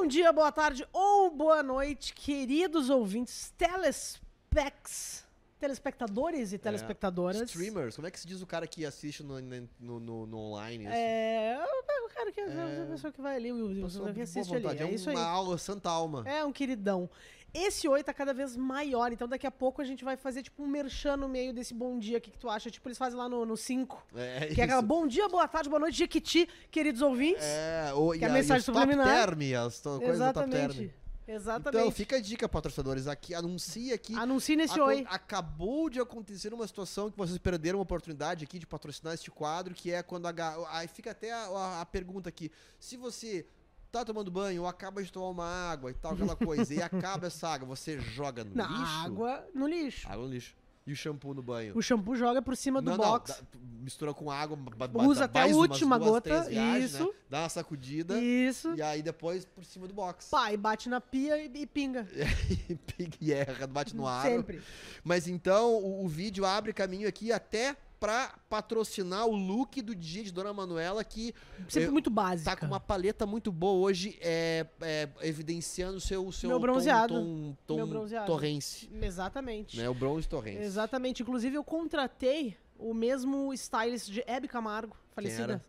Bom dia, boa tarde ou boa noite, queridos ouvintes, telespecs, telespectadores e telespectadoras. Streamers, como é que se diz o cara que assiste no, no, no- no online? assim? É, o cara que é, a pessoa que vai ali, o, o, que assiste ali. É é isso uma aula, santa alma. É um queridão. Esse oi tá cada vez maior, então daqui a pouco a gente vai fazer tipo um merchan no meio desse bom dia. O que, tu acha? Tipo, eles fazem lá no 5. É, que é aquela bom dia, boa tarde, boa noite, Jequiti, queridos ouvintes. É, o, Que é a e mensagem e os top subliminar. term, as to- coisas do top term. Exatamente. Então, fica a dica, patrocinadores, aqui, anuncia aqui. Anuncie nesse Acon- oi. Acabou de acontecer uma situação que vocês perderam uma oportunidade aqui de patrocinar este quadro, que é quando a. Aí fica até a, a- a pergunta aqui. Se você tá tomando banho ou acaba de tomar uma água e tal, aquela coisa, e acaba essa água, você joga no Na lixo? água, no lixo. Água no lixo. E o shampoo no banho? O shampoo joga por cima do não, box. não, dá- mistura com água, Usa até a última duas, gota, viagens, isso. né? Dá uma sacudida Isso. e aí depois por cima do box. Pai, bate na pia e, e pinga. e piga e erra, bate no ar. Sempre. Mas então o, o vídeo abre caminho aqui até pra patrocinar o look do dia de Dona Manuela, que Sempre eh, muito básica. tá com uma paleta muito boa hoje, é, é, evidenciando o seu, seu Meu bronzeado. tom, tom, Meu tom bronzeado. torrense. Exatamente. Né? O bronze torrense. Exatamente. Inclusive, eu contratei o mesmo stylist de Hebe Camargo, falecida.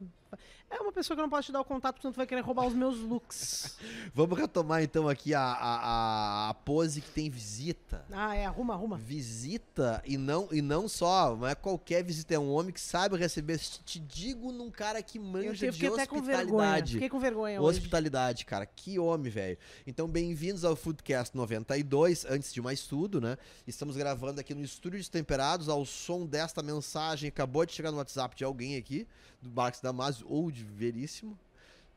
É uma pessoa que eu não posso te dar o contato, portanto vai querer roubar os meus looks. Vamos retomar então aqui a, a, a- pose que tem visita. ah, é, arruma, arruma. Visita e não, e não só, não é qualquer visita, é um homem que sabe receber. Te, digo num cara que Eu manja fiquei de até com vergonha. hospitalidade. Fiquei com vergonha hoje. Hospitalidade, cara. Que homem, velho. Então, bem-vindos ao Foodcast 92. Antes de mais tudo, né? Estamos gravando aqui no Estúdio Destemperados ao som desta mensagem. Acabou de chegar no WhatsApp de alguém aqui, do Marcos Damasio ou de Veríssimo.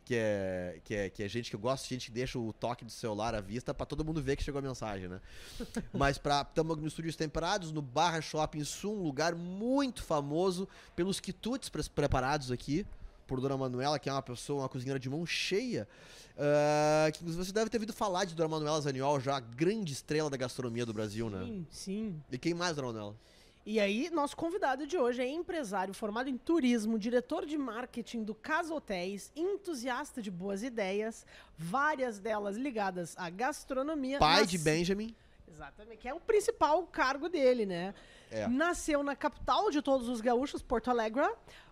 Que é, que, é, que é gente que eu gosto, gente que deixa o toque do celular à vista pra todo mundo ver que chegou a mensagem, né? Mas pra, estamos no Estúdios Temperados, no Barra Shopping Sul, um lugar muito famoso pelos quitutes pre- preparados aqui por Dona Manuela, que é uma pessoa, uma cozinheira de mão cheia. ah, que você deve ter ouvido falar de Dona Manuela Zaniol, já a grande estrela da gastronomia do Brasil, né? Sim, sim. E quem mais, Dona Manuela? E aí, nosso convidado de hoje é empresário formado em turismo, diretor de marketing do Casa Hotéis, entusiasta de boas ideias, várias delas ligadas à gastronomia. Pai nas- de Benjamin. Exatamente, que é o principal cargo dele, né? É. Nasceu na capital de todos os gaúchos, Porto Alegre,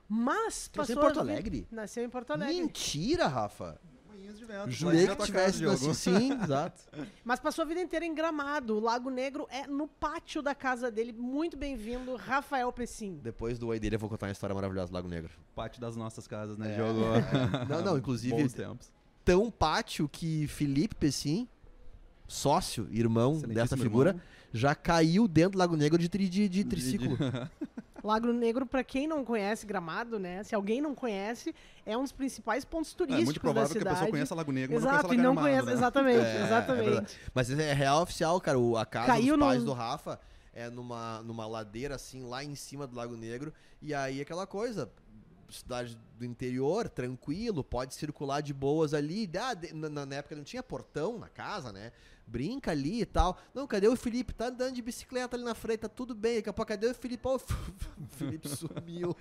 mas Nasceu em passou Porto Alegre? Nasceu em Porto Alegre. Mentira, Rafa. De vento. Jurei que tivesse nascido. Sim, exato. Mas passou a vida inteira em Gramado. O Lago Negro é no pátio da casa dele. Muito bem-vindo, Rafael Pessim. Depois do oi dele, eu vou contar uma história maravilhosa do Lago Negro. Pátio das nossas casas, né, É, Diogo? Não, não, inclusive, Bons tempos. tão pátio que Felipe Pessim, sócio, irmão dessa figura, irmão. já caiu dentro do Lago Negro de, tri, de, de triciclo. Lago Negro, pra quem não conhece Gramado, né? Se alguém não conhece, é um dos principais pontos É turísticos muito da provável que a pessoa conheça Lago Negro, mas Exato, não e conheça não Lago Gramado, conhece. né? Exatamente, É, é exatamente. verdade. Mas é real oficial, cara. O, a casa Caiu dos no- pais do Rafa é numa, numa ladeira, assim, lá em cima do Lago Negro. E aí aquela coisa. Cidade do interior, tranquilo, pode circular de boas ali. Ah, na, na época não tinha portão na casa, né? Brinca ali e tal. Não, cadê o Felipe? Tá andando de bicicleta ali na frente, tá tudo bem. Daqui a pouco, cadê o Felipe? Ó, o Felipe sumiu.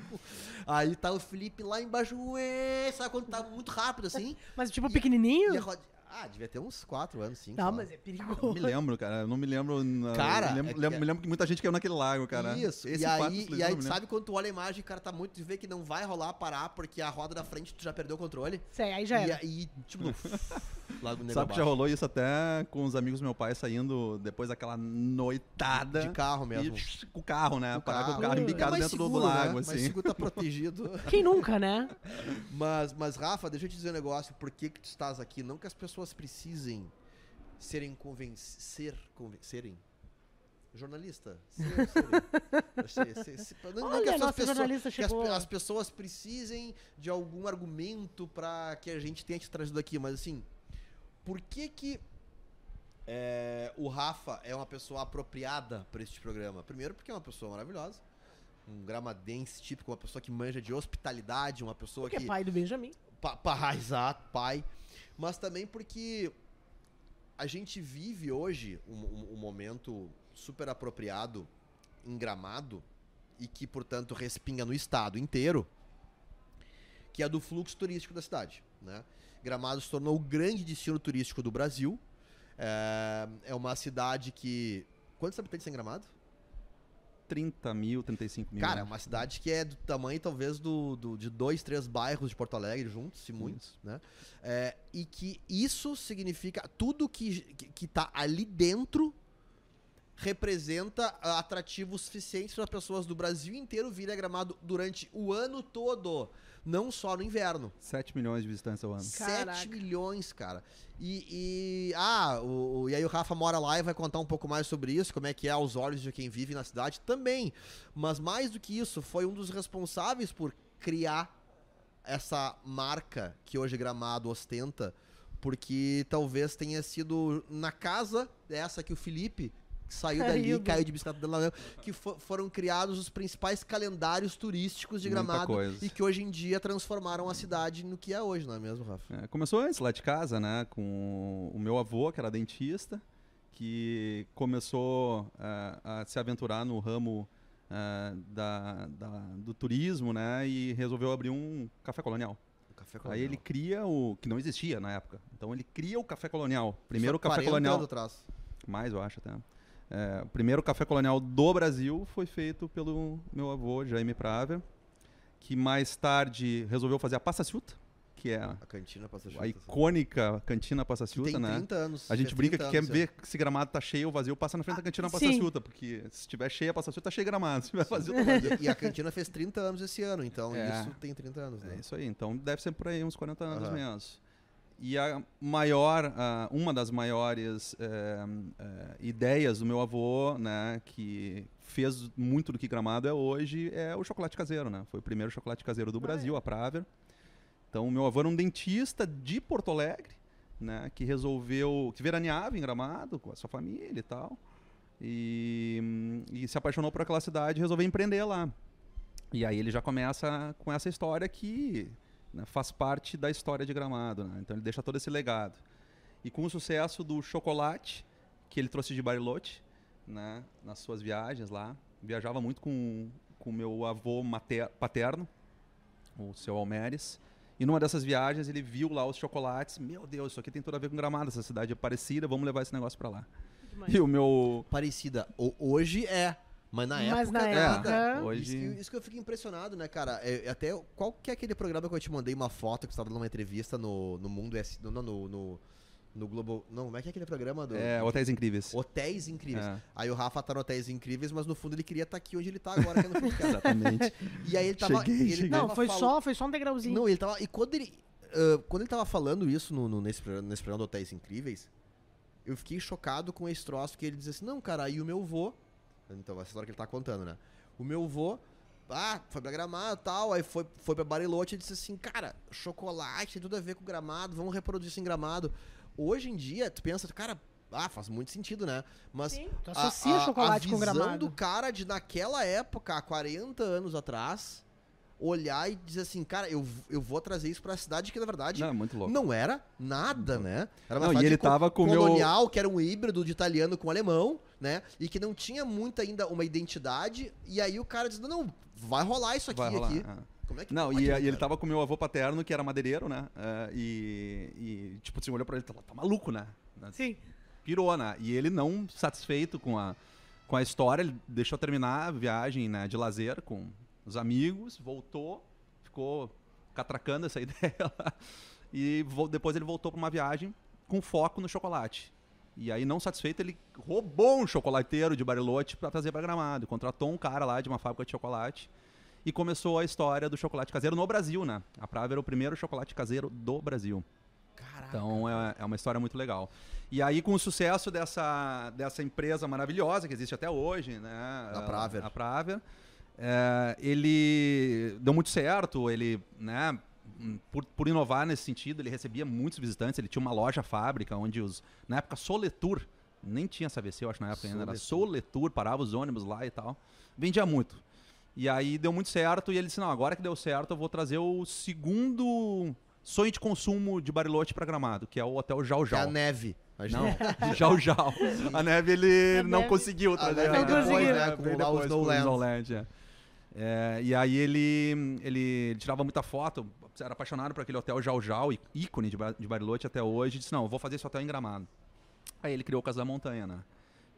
Aí tá o Felipe lá embaixo. Ué, sabe quando tá muito rápido assim? Mas tipo E- pequenininho? E Ah, devia ter uns 4 anos, 5. Não, mas é perigoso. Não me lembro, cara. Eu não me lembro. na- Cara, eu lembro, é que- lembro- me lembro que muita gente caiu naquele lago, cara. Isso, Esse e aí, e aí me sabe quando tu olha a imagem, o cara tá muito, tu vê que não vai rolar parar porque a roda da frente tu já perdeu o controle. Sei, aí já E era. aí, tipo, Lago Negro Sabe que já rolou isso até com os amigos do meu pai saindo depois daquela noitada. de carro mesmo. E com o carro, né? Com Parar com o carro. carro É embicado mais dentro do- seguro, do né? lago, Mais assim. seguro tá protegido. Quem nunca, né? mas, mas, Rafa, deixa eu te dizer um negócio. Por que que tu estás aqui? Não que as pessoas precisem serem convencer, convencerem. Jornalista. Ser, serem. Ser- ser- ser- não- Olha, que as nossa pessoas- que as, pessoas precisem de algum argumento pra que a gente tenha te trazido aqui, mas assim, por que que é, o Rafa é uma pessoa apropriada pra este programa? Primeiro porque é uma pessoa maravilhosa, um gramadense típico, uma pessoa que manja de hospitalidade, uma pessoa Porque é que pai do Benjamin. Pa- pa- exato, pai. Mas também porque a gente vive hoje um, um- um momento super apropriado em Gramado e que, portanto, respinga no estado inteiro, que é do fluxo turístico da cidade. né? Gramado se tornou o grande destino turístico do Brasil. É, é uma cidade que. Quantos habitantes tem Gramado? 30 mil, 35 mil. Cara, é uma cidade que é do tamanho, talvez, do, do- de dois, três bairros de Porto Alegre juntos, se muitos, né? É, e que isso significa tudo que, que, que tá ali dentro representa atrativo suficiente para pessoas do Brasil inteiro virem a Gramado durante o ano todo, não só no inverno. 7 milhões de visitantes ao ano. Caraca. 7 milhões, cara. E, e- ah, o, o- e aí o Rafa mora lá e vai contar um pouco mais sobre isso, como é que é aos olhos de quem vive na cidade também. Mas mais do que isso, foi um dos responsáveis por criar essa marca que hoje Gramado ostenta, porque talvez tenha sido na casa dessa que o Felipe saiu dali, Caiu de bicicleta dela mesmo, que fo- foram criados os principais calendários turísticos de Muita Gramado coisa. e que hoje em dia transformaram a cidade no que é hoje, não é mesmo, Rafa? É, começou antes lá de casa, né? Com o meu avô, que era dentista, que começou eh, a se aventurar no ramo eh, da, da- do turismo, né? E resolveu abrir um café colonial. O Aí ele cria o. que não existia na época. Então ele cria o café colonial. Primeiro Só café 40 colonial. anos atrás. Mais, eu acho até. É, o primeiro café colonial do Brasil foi feito pelo meu avô, Jaime Praver, que mais tarde resolveu fazer a Passa Ciuta, que é A cantina passa a icônica cantina Passa Ciuta, né? 30 anos. A gente fez brinca 30 que quer anos, é. ver se gramado tá cheio ou vazio, passa na frente da cantina Passa sim. Ciuta, porque se estiver cheia a Passa Ciuta, tá cheio gramado. Se tiver vazio, tá vazio. E a cantina fez 30 anos esse ano, então É. isso tem 30 anos, né? É isso aí, então deve ser por aí uns 40 anos Aham. mesmo. E a maior, ah, uma das maiores eh, eh, ideias do meu avô, né, que fez muito do que Gramado é hoje, é o chocolate caseiro, né? Foi o primeiro chocolate caseiro do Brasil, a Praver. Então, o meu avô era um dentista de Porto Alegre, né, que resolveu, que veraneava em Gramado com a sua família e tal, e, e se apaixonou por aquela cidade e resolveu empreender lá. E aí ele já começa com essa história que né, faz parte da história de Gramado, né? Então ele deixa todo esse legado. E com o sucesso do chocolate que ele trouxe de Bariloche, né, nas suas viagens lá, viajava muito com o meu avô mater, paterno, o seu Almeres. E numa dessas viagens ele viu lá os chocolates. Meu Deus, isso aqui tem tudo a ver com Gramado, essa cidade é parecida, vamos levar esse negócio para lá. Demais. E o meu Parecida. O- hoje é, mas na Mas época na nada. época- hoje Isso, que- isso que eu fico impressionado, né, cara? É, até qual que é aquele programa que eu te mandei uma foto que você tava dando uma entrevista no, no Mundo S. No, no, no, no, Globo. Não, como é que é aquele programa do. é, Hotéis Incríveis. Hotéis Incríveis. É. Aí o Rafa tá no Hotéis Incríveis, mas no fundo ele queria estar aqui onde ele tá agora, que é no podcast. Exatamente. E aí ele tava. Cheguei, ele cheguei. Não, tava foi fal- só, foi só um degrauzinho. Não, ele tava. E quando ele. ah, quando ele tava falando isso no, no- nesse, programa- nesse programa do Hotéis Incríveis, eu fiquei chocado com esse troço que ele dizia assim, não, cara, aí o meu vô. Então, essa história que ele tá contando, né? O meu vô. Ah, foi pra Gramado e tal, aí foi, foi pra Bariloche e disse assim, cara, chocolate tem tudo a ver com Gramado, vamos reproduzir isso em Gramado. Hoje em dia, tu pensa, cara, ah, faz muito sentido, né? Mas Sim, tu a- associa a, chocolate a com visão gramado. do cara de naquela época, há 40 anos atrás, olhar e dizer assim, cara, eu, eu vou trazer isso pra cidade que na verdade Não, é muito louco. não era nada, né? Era uma Não, e cidade ele co- tava com o meu- colonial, que era um híbrido de italiano com alemão, né? E que não tinha muito ainda uma identidade. E aí o cara diz, não, não, vai rolar isso aqui, Vai rolar. aqui. é. Como é que Não, e, né, e ele tava com meu avô paterno, que era madeireiro, né? É, e, e, tipo, assim, olhou pra ele e falou, tá maluco, né? Sim. Pirou, né? E ele não satisfeito com a, com a história, ele deixou terminar a viagem né, de lazer com os amigos, voltou, ficou catracando essa ideia lá. E depois ele voltou pra uma viagem com foco no chocolate. E aí, não satisfeito, ele roubou um chocolateiro de Bariloche pra trazer pra Gramado. Contratou um cara lá de uma fábrica de chocolate e começou a história do chocolate caseiro no Brasil, né? A Prava era o primeiro chocolate caseiro do Brasil. Caraca. Então é, é uma história muito legal. E aí, com o sucesso dessa, dessa empresa maravilhosa que existe até hoje, né? Da Praver. A Praver, é, ele deu muito certo, ele, né? Por, por inovar nesse sentido, ele recebia muitos visitantes, ele tinha uma loja fábrica onde os. Na época, Soletur, nem tinha CVC, eu acho, na época ainda, era Soletur, parava os ônibus lá e tal. Vendia muito. E aí deu muito certo e ele disse: não, agora que deu certo, eu vou trazer o segundo sonho de consumo de Bariloche para Gramado, que é o Hotel Jau Que é a Jau. neve. Não, Jau Jau. A neve ele A não neve- conseguiu A trazer. neve Não né? conseguiu. né, com Veio lá o depois com Snowland. Snowland, é. É, e aí ele, ele, ele tirava muita foto, era apaixonado por aquele hotel Jau Jau, ícone de, de Bariloche até hoje, e disse, não, vou fazer esse hotel em Gramado. Aí ele criou o Casa da Montanha, né?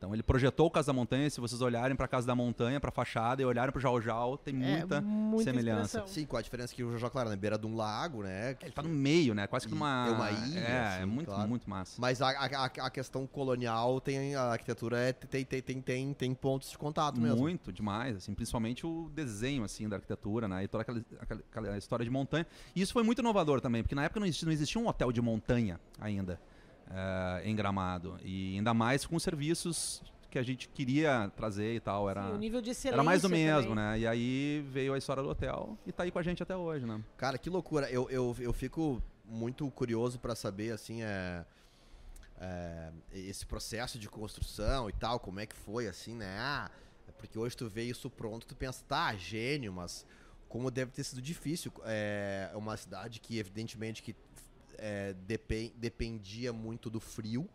Então ele projetou o Casa da Montanha, se vocês olharem para Casa da Montanha, para fachada e olharem para o Jau Jau, tem muita é, muita semelhança. inspiração. Sim, com a diferença que o Jojo, claro, na beira de um lago, né? que- Ele tá no meio, né? Quase que numa... é uma ilha, É, é assim, muito, claro. muito massa. Mas a, a, a- a questão colonial tem. A arquitetura é, tem, tem, tem, tem, tem pontos de contato mesmo. Muito, demais, assim, principalmente o desenho, assim, da arquitetura, né, e toda aquela, aquela- aquela história de montanha. E isso foi muito inovador também, porque na época não existia, não existia um hotel de montanha ainda eh, em Gramado, e ainda mais com os serviços que a gente queria trazer e tal, era... Sim, o nível de excelência Era mais do mesmo, também. né? E aí veio a história do hotel e tá aí com a gente até hoje, né? Cara, que loucura. Eu, eu, eu fico muito curioso pra saber, assim, é, é, esse processo de construção e tal, como é que foi, assim, né? Ah, porque hoje tu vê isso pronto, tu pensa, tá, gênio, mas como deve ter sido difícil. É uma cidade que, evidentemente, que é, depen- dependia muito do frio,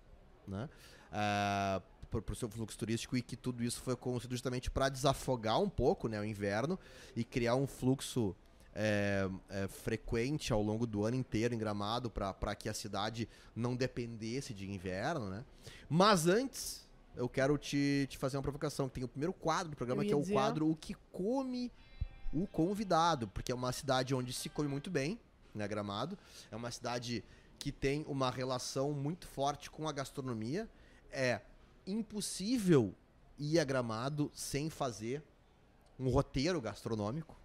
né? Ah, pro, pro seu fluxo turístico e que tudo isso foi construído justamente para desafogar um pouco, né, o inverno e criar um fluxo é, é, frequente ao longo do ano inteiro em Gramado para que a cidade não dependesse de inverno, né? Mas antes, eu quero te, te fazer uma provocação, que tem o primeiro quadro do programa, que é o dizer. quadro O que come o convidado, porque é uma cidade onde se come muito bem, né, Gramado. É uma cidade que tem uma relação muito forte com a gastronomia. É impossível ir a Gramado sem fazer um roteiro gastronômico.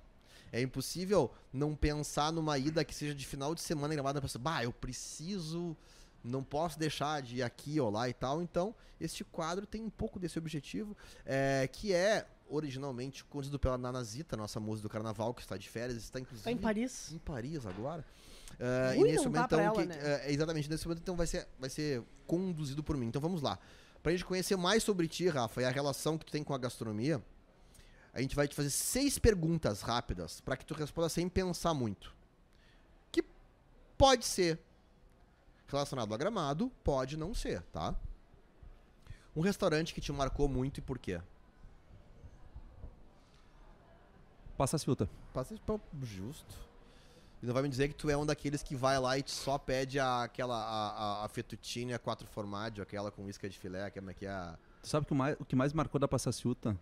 É impossível não pensar numa ida que seja de final de semana em Gramado pensar, bah, eu preciso, não posso deixar de ir aqui ou lá e tal. Então, este quadro tem um pouco desse objetivo, é, que é originalmente conduzido pela Nanazita, nossa musa do carnaval, que está de férias, está inclusive Tá em Paris. em Paris agora. É, Ui, e nesse momento, então, ela, que- né? é, exatamente, nesse momento, então, vai ser, vai ser conduzido por mim. Então vamos lá. Pra gente conhecer mais sobre ti, Rafa, e a relação que tu tem com a gastronomia, a gente vai te fazer seis perguntas rápidas pra que tu responda sem pensar muito. Que pode ser relacionado a gramado, pode não ser, tá? Um restaurante que te marcou muito e por quê? Passa a filta. Passa pô, justo. E não vai me dizer que tu é um daqueles que vai lá e só pede a, aquela a, a, a fettuccine a quatro formaggio, aquela com isca de filé, que é que é a... Tu sabe que o mais, o que mais marcou da Passa a Filta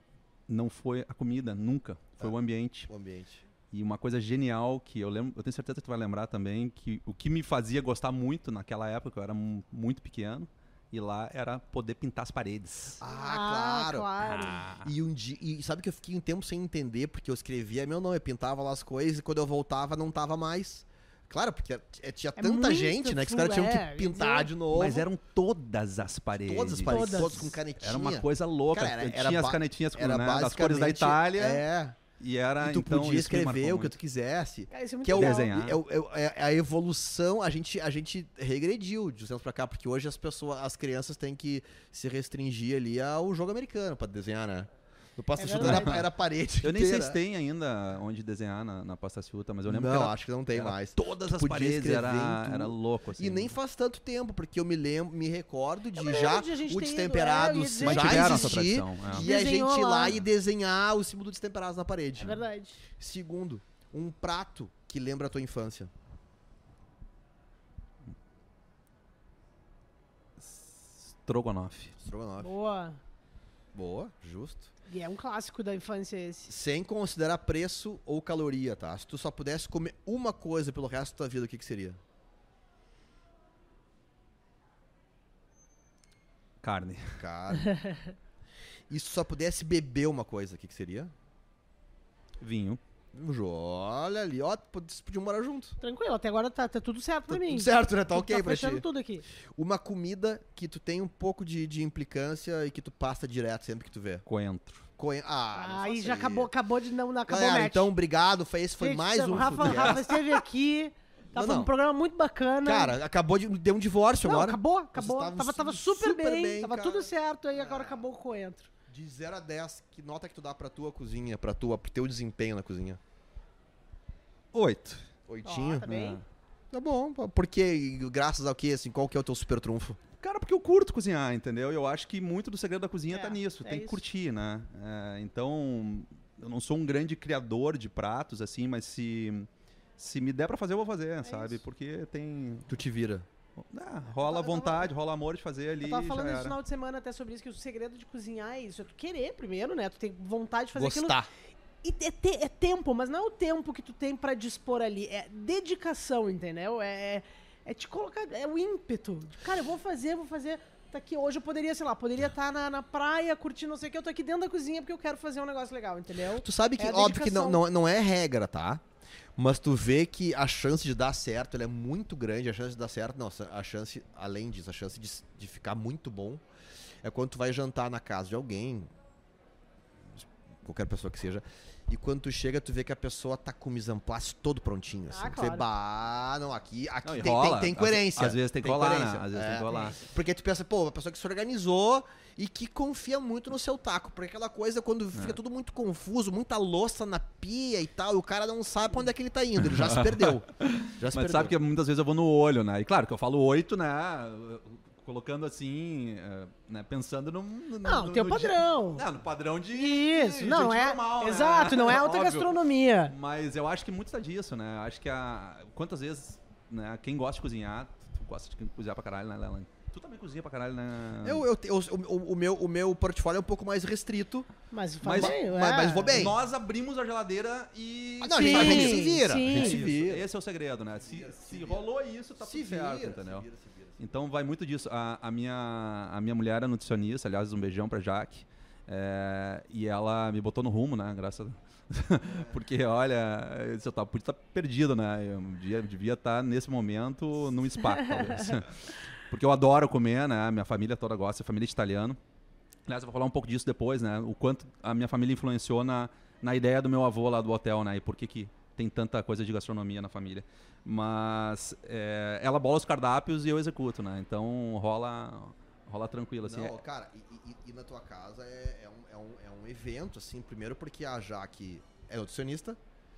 não foi a comida, nunca. Foi Ah. o ambiente. o ambiente. E uma coisa genial que eu lembro, eu tenho certeza que tu vai lembrar também, que o que me fazia gostar muito naquela época, eu era mu- muito pequeno, e lá era poder pintar as paredes. Ah, claro. Ah. E um dia, e sabe que eu fiquei um tempo sem entender porque eu escrevia meu nome, eu pintava lá as coisas e quando eu voltava não tava mais. Claro, porque é- tinha É tanta gente, né, que os caras tinham é, que pintar ia de novo. Mas eram todas as paredes. todas as paredes, Todas. todas com canetinha. Era uma coisa louca. Cara, era- era tinha as canetinhas com, era né, das cores da Itália. É. E era E tu então, podia escrever o que tu quisesse. Cara, isso é muito Que é o. Desenhar. é, é o- é a evolução, a gente, a gente regrediu de uns tempos pra cá, porque hoje as pessoas, as crianças têm que se restringir ali ao jogo americano pra desenhar, né? No Pasta É Chuta era, era parede Eu nem sei se tem ainda onde desenhar na, na pasta ciúta, mas eu lembro Não, que era, acho que não tem mais. todas Tu as paredes, era, era louco, assim. E nem faz tanto tempo, porque eu me lembro, me recordo de Eu já o ido, é, já existir tradição. é. e a gente ir lá e desenhar o símbolo do Destemperados na parede. É verdade. Segundo, um prato que lembra a tua infância. Strogonoff. Estrogonofe. Boa. Boa, justo. E é um clássico da infância esse. Sem considerar preço ou caloria, tá? Se tu só pudesse comer uma coisa pelo resto da tua vida, o que, que seria? Carne. Cara. e se tu só pudesse beber uma coisa, o que, que seria? Vinho. Olha ali, ó, vocês podiam morar junto. Tranquilo, até agora tá, tá tudo certo pra Tá mim. tudo certo, né? Tá ok tá pra fechando ti. tudo aqui. Uma comida que tu tem um pouco de, de implicância e que tu passa direto sempre que tu vê. Coentro. Coen... Ah, Aí já acabou, acabou de não, não acabou Galera, o match. então obrigado. Foi, esse foi Gente, mais o um Rafa, Foodcast. Rafa esteve aqui. Tá Não, não. um programa muito bacana. Cara, acabou de ter um divórcio não, agora. acabou, acabou. Tava, tava su- super, super bem, bem, tava cara. tudo certo, aí agora acabou o coentro. De 0 a 10, que nota que tu dá pra tua cozinha, pra tua, pro teu desempenho na cozinha? Oito. Oitinho? Tá bem. Tá bom. Porque, graças ao que, assim, qual que é o teu super trunfo? Cara, porque eu curto cozinhar, entendeu? Eu acho que muito do segredo da cozinha É, tá nisso. é tem que isso. curtir, né? É, então, eu não sou um grande criador de pratos, assim, mas se, se me der pra fazer, eu vou fazer, sabe? Porque tem. Tu te vira. Ah, rola tava- vontade, rola amor de fazer ali. Eu tava já falando esse era. final de semana até sobre isso, que o segredo de cozinhar é isso. É tu querer primeiro, né? Tu tem vontade de fazer aquilo. Gostar. E é, te- é tempo, mas não é o tempo que tu tem pra dispor ali. É dedicação, entendeu? É, é te colocar. É o ímpeto. Cara, eu vou fazer, vou fazer. Tá aqui hoje eu poderia, sei lá, poderia estar na, na praia curtindo não sei o que. Eu tô aqui dentro da cozinha porque eu quero fazer um negócio legal, entendeu? Tu sabe que, É a óbvio que não, não, não é regra, tá? Mas tu vê que a chance de dar certo é muito grande. A chance de dar certo, nossa, a chance, além disso, a chance de, de ficar muito bom é quando tu vai jantar na casa de alguém, qualquer pessoa que seja, e quando tu chega, tu vê que a pessoa tá com o mise en place todo prontinho. Assim. Ah, Tu vê, claro. bah, não, aqui, aqui Não, tem, rola. tem, tem Às- coerência. Às, vezes tem que rolar, né? Às vezes tem É. que rolar. Porque tu pensa, pô, uma pessoa que se organizou e que confia muito no seu taco. Porque aquela coisa, quando É. fica tudo muito confuso, muita louça na pia e tal, e o cara não sabe pra onde é que ele tá indo, ele já se perdeu. Já se Mas perdeu. sabe que muitas vezes eu vou no olho, né? E claro que eu falo oito, né? Colocando assim, eh, né? Pensando no. no Não, no, tem o no dia- padrão. Não, no padrão de. Isso, de não gente é. normal, né? Exato, não é alta Óbvio. gastronomia. Mas eu acho que muito tá disso, né? Acho que a. Quantas vezes, né? Quem gosta de cozinhar, tu gosta de cozinhar pra caralho, né, Leland? Tu também cozinha pra caralho, né? Eu, eu, eu- o, o meu, o meu portfólio é um pouco mais restrito. Mas Mas- bem, mas- é. mas vou bem. Nós abrimos a geladeira e. Ah, não, a gente- a gente se Sim, vira. sim. A gente se Isso, vira. Esse é o segredo, né? Se, se rolou isso, tá Se tudo certo, vira, entendeu? se vira, se vira. Então vai muito disso. A, a minha, a minha mulher é nutricionista, aliás, um beijão pra Jaque. É, e ela me botou no rumo, né? Graças a Porque, olha, eu tava, podia estar perdido, né? Eu devia, devia estar nesse momento num spa, talvez. Porque eu adoro comer, né? Minha família toda gosta, família de italiano. Aliás, eu vou falar um pouco disso depois, né? O quanto a minha família influenciou na, na ideia do meu avô lá do hotel, né? E por que, que tem tanta coisa de gastronomia na família. Mas é, ela bola os cardápios e eu executo, né? Então rola, rola tranquilo, assim. Não, cara, e, e- e na tua casa é, é um, é, um, é um evento, assim, primeiro porque a Jaque é nutricionista,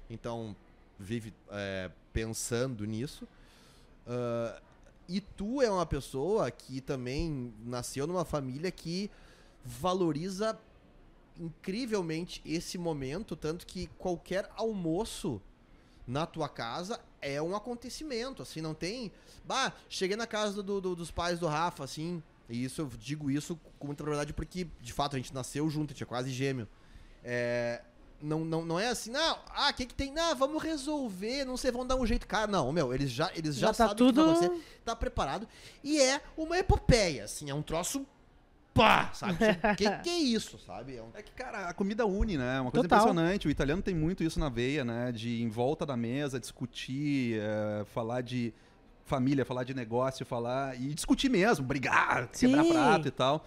então vive é, pensando nisso. Ah, e tu é uma pessoa que também nasceu numa família que valoriza incrivelmente esse momento, tanto que qualquer almoço na tua casa é um acontecimento, assim, não tem... Bah, cheguei na casa do- do- dos pais do Rafa, assim, e isso eu digo isso com muita propriedade porque, de fato, a gente nasceu junto, a gente é quase gêmeo. É, não, não, não é assim, não, ah, o que que tem? Não, vamos resolver, não sei, vamos dar um jeito. Cara, não, meu, eles já, eles já, Já tá sabem que vai tudo- acontecer, tá preparado. E é uma epopeia, assim, é um troço pá, sabe? que que é isso, sabe? É um- É que, cara, a comida une, né? É uma coisa Total. impressionante. O italiano tem muito isso na veia, né? De em volta da mesa, discutir, eh, falar de família, falar de negócio, falar. E discutir mesmo, brigar, quebrar Sim. prato e tal.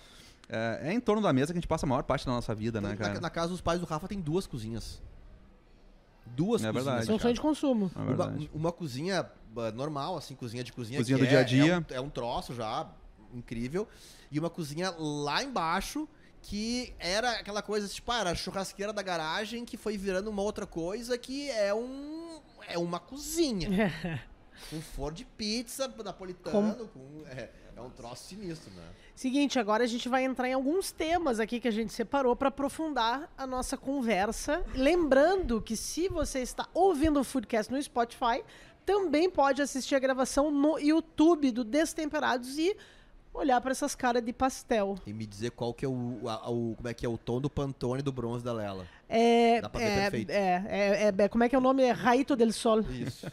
É, é em torno da mesa que a gente passa a maior parte da nossa vida, né, na, cara? na casa dos pais do Rafa tem duas cozinhas. Duas É cozinhas. verdade. É um sonho de consumo. É Uma, uma cozinha ah, normal, assim, cozinha de cozinha. Cozinha que do é- dia a dia. É um, é um troço já incrível. E uma cozinha lá embaixo que era aquela coisa, tipo, ah, era a churrasqueira da garagem que foi virando uma outra coisa que é um. É uma cozinha. com forno de pizza napolitano, com. É, é um troço sinistro, né? Seguinte, agora a gente vai entrar em alguns temas aqui que a gente separou para aprofundar a nossa conversa. Lembrando que se você está ouvindo o Foodcast no Spotify, também pode assistir a gravação no YouTube do Destemperados e olhar para essas caras de pastel. E me dizer qual que é o, a- o- Como é que é o tom do Pantone e do bronze da Lela. É, Dá pra ver é, perfeito. é, é, é, como é que é o nome? É Raito del Sol. Isso.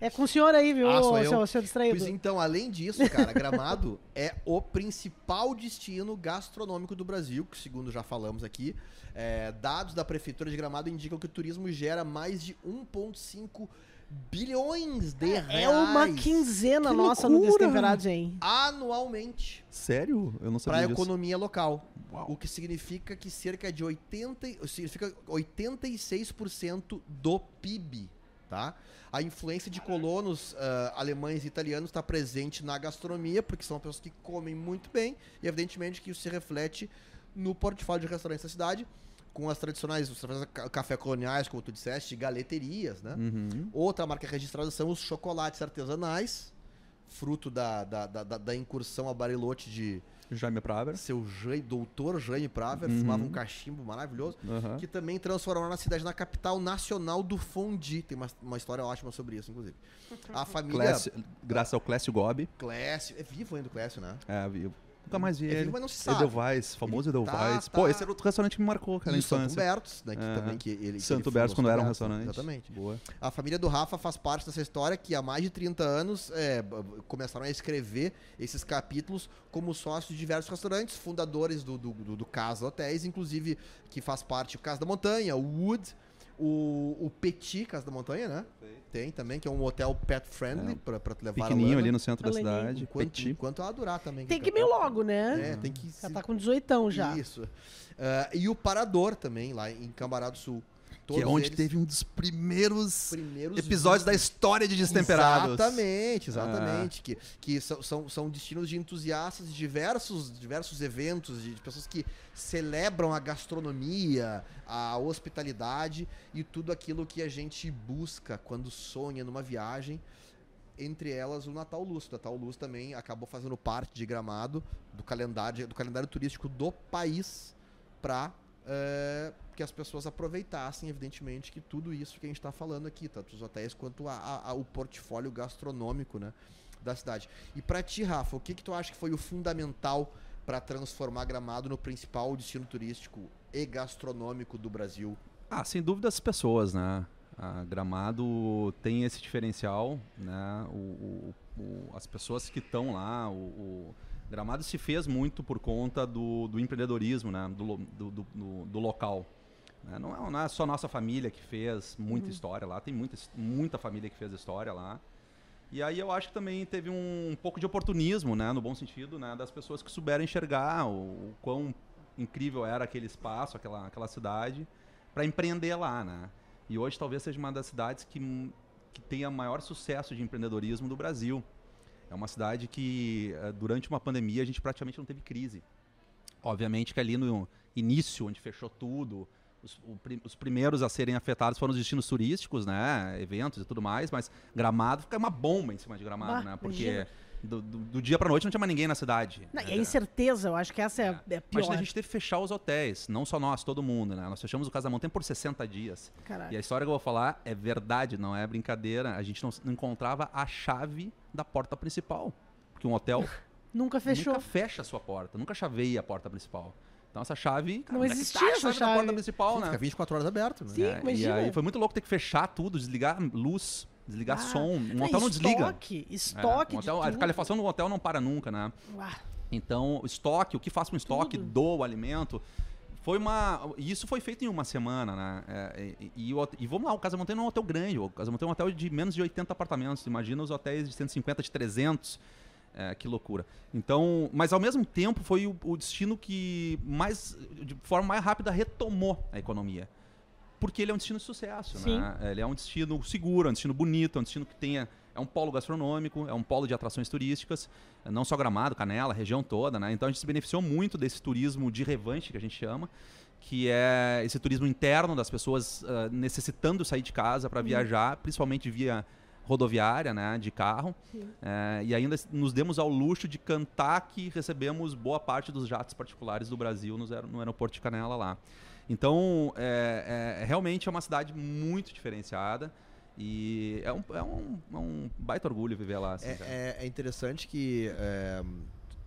É com o senhor aí, viu, Ah, sou seu, seu distraído? Pois então, além disso, cara, Gramado é o principal destino gastronômico do Brasil, que segundo já falamos aqui, é, dados da Prefeitura de Gramado indicam que o turismo gera mais de 1,5 bilhões de reais É uma quinzena Que nossa no loucura! Destemperados, hein? anualmente Sério? Eu não para sabia a disso. economia local. Uau. O que significa que cerca de 80, significa 86% do PIB, tá? A influência de colonos ah, alemães e italianos está presente na gastronomia, porque são pessoas que comem muito bem, e evidentemente que isso se reflete no portfólio de restaurantes da cidade, com as tradicionais os tradicionais ca- café coloniais, como tu disseste, galeterias, né? Uhum. Outra marca registrada são os chocolates artesanais, fruto da, da, da, da- incursão a Barilote de Jaime Praver. seu Jaime, doutor Jaime Praver, Uhum. fumava um cachimbo maravilhoso, Aham. que também transformou na cidade na capital nacional do fondue. Tem uma, uma história ótima sobre isso, inclusive. A família Clécio- graças ao Clécio Gobi. Clécio, é vivo ainda o Clécio, né? É, viu? Nunca mais vi É ele. vivo, mas não se sabe. Edelweiss, famoso Ele Edelweiss. tá- Pô, tá- esse era outro restaurante que me marcou, cara, na E Santo. Humbertos, né? Que É. também que ele, que ele Santo Humbertos, quando Santo era um restaurante. Exatamente. Boa. A família do Rafa faz parte dessa história que há mais de 30 anos é, começaram a escrever esses capítulos como sócios de diversos restaurantes, fundadores do, do, do, do Casa Hotéis, inclusive que faz parte o Casa da Montanha, o Wood, o, o Petit Casa da Montanha, né? Tem também, que é um hotel pet friendly É. pra, pra tu levar a Pequenininho ali no centro da cidade. Enquanto, Petit. enquanto ela durar também. Tem que que ir meio logo, né? É, tem que Já se- tá com 18 já. Isso. Ah, e o Parador também, lá em Cambará do Sul. Que é Todos onde eles teve um dos primeiros primeiros episódios da história de Destemperados. Exatamente, Ah. exatamente. Que, que são, são, são destinos de entusiastas de diversos, diversos eventos, de, de pessoas que celebram a gastronomia, a hospitalidade e tudo aquilo que a gente busca quando sonha numa viagem. Entre elas o Natal Luz. O Natal Luz também acabou fazendo parte de gramado do calendário, do calendário turístico do país para que as pessoas aproveitassem, evidentemente, que tudo isso que a gente está falando aqui, tanto os hotéis quanto a- a- a- o portfólio gastronômico né, da cidade. E para ti, Rafa, o que, que tu acha que foi o fundamental para transformar Gramado no principal destino turístico e gastronômico do Brasil? Ah, sem dúvida as pessoas, né? A Gramado tem esse diferencial, né? O, o- o- as pessoas que estão lá, o, o Gramado se fez muito por conta do, do empreendedorismo, né? Do, do- do- do local. Né? Não, é, não é só nossa família que fez muita história lá, tem muita, muita família que fez história lá. E aí eu acho que também teve um, pouco de oportunismo, né? No bom sentido, né? Das pessoas que souberam enxergar o, o quão incrível era aquele espaço, aquela, aquela cidade, para empreender lá, né? E hoje talvez seja uma das cidades que, que tenha maior sucesso de empreendedorismo do Brasil. É uma cidade que, eh, durante uma pandemia, a gente praticamente não teve crise. Obviamente que ali no início, onde fechou tudo, os, o os primeiros a serem afetados foram os destinos turísticos, né? Eventos e tudo mais, mas Gramado fica uma bomba em cima de Gramado, Bah, né? Porque do, do, do dia pra noite não tinha mais ninguém na cidade. Não, e né? a incerteza, eu acho que essa é, é pior. Imagina a gente teve que fechar os hotéis, não só nós, todo mundo, né? Nós fechamos o Casa da Montanha por 60 dias. Caralho. E a história que eu vou falar é verdade, não é brincadeira. A gente não, não encontrava a chave da porta principal. Porque um hotel Nunca fechou. nunca fecha a sua porta, nunca chaveia a porta principal. Então essa chave. cara, Não é existia tá a essa chave da chave. porta principal, Fica né? 24 horas aberto, né? Sim. É, e imagina. aí foi muito louco ter que fechar tudo, desligar luz, desligar Ah, som. Um é, hotel não desliga. Estoque, É, estoque um de hotel, a tudo. calefação do hotel não para nunca, né? Ah, Então, o estoque, o que faz com o estoque Tudo. do alimento, foi uma. E isso foi feito em uma semana, né? É, e, e e vamos lá, o Casa Montanha não é um hotel grande, o Casa Montanha é um hotel de menos de 80 apartamentos. Imagina os hotéis de 150, de 300. É, que loucura. Então, mas ao mesmo tempo foi o, o destino que mais, de forma mais rápida, retomou a economia. Porque ele é um destino de sucesso, Sim. né? Ele é um destino seguro, é um destino bonito, é um destino que tenha. É um polo gastronômico, é um polo de atrações turísticas, não só Gramado, Canela, região toda, né? Então a gente se beneficiou muito desse turismo de revanche que a gente chama, que é esse turismo interno das pessoas ah, necessitando sair de casa para viajar, principalmente via rodoviária, né, de carro. É, e ainda nos demos ao luxo de cantar que recebemos boa parte dos jatos particulares do Brasil no, no aeroporto de Canela lá. Então, é, é- realmente é uma cidade muito diferenciada e é um, é um, é um baita orgulho viver lá. assim. É, é- é interessante que é,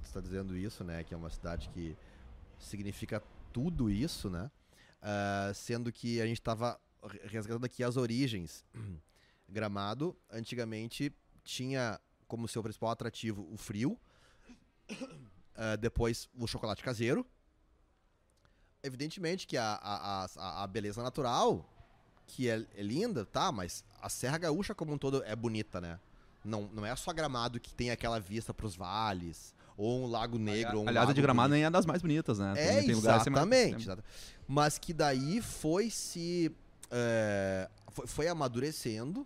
você está dizendo isso, né? Que é uma cidade que significa tudo isso, né? Ah, sendo que a gente estava resgatando aqui as origens. Gramado, antigamente, tinha como seu principal atrativo o frio, ah, depois o chocolate caseiro. Evidentemente que a, a, a, a beleza natural, que é, é linda, tá, mas a Serra Gaúcha como um todo é bonita, né? Não, não é só Gramado que tem aquela vista pros vales, ou um Lago Negro, um Aliás, a lago de Gramado bonito. nem é das mais bonitas, né? É, Tem- mas- exatamente. exata- Mas que daí foi se. É, foi, foi amadurecendo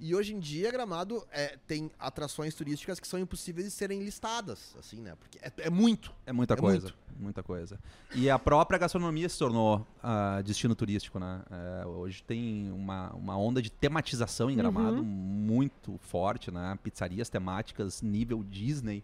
E hoje em dia, Gramado é, tem atrações turísticas que são impossíveis de serem listadas, assim, né? Porque é, é muito. É muita É coisa. muito. Muita coisa. E a própria gastronomia se tornou ah, destino turístico, né? É, hoje tem uma, uma onda de tematização em Gramado muito forte, né? Pizzarias temáticas nível Disney,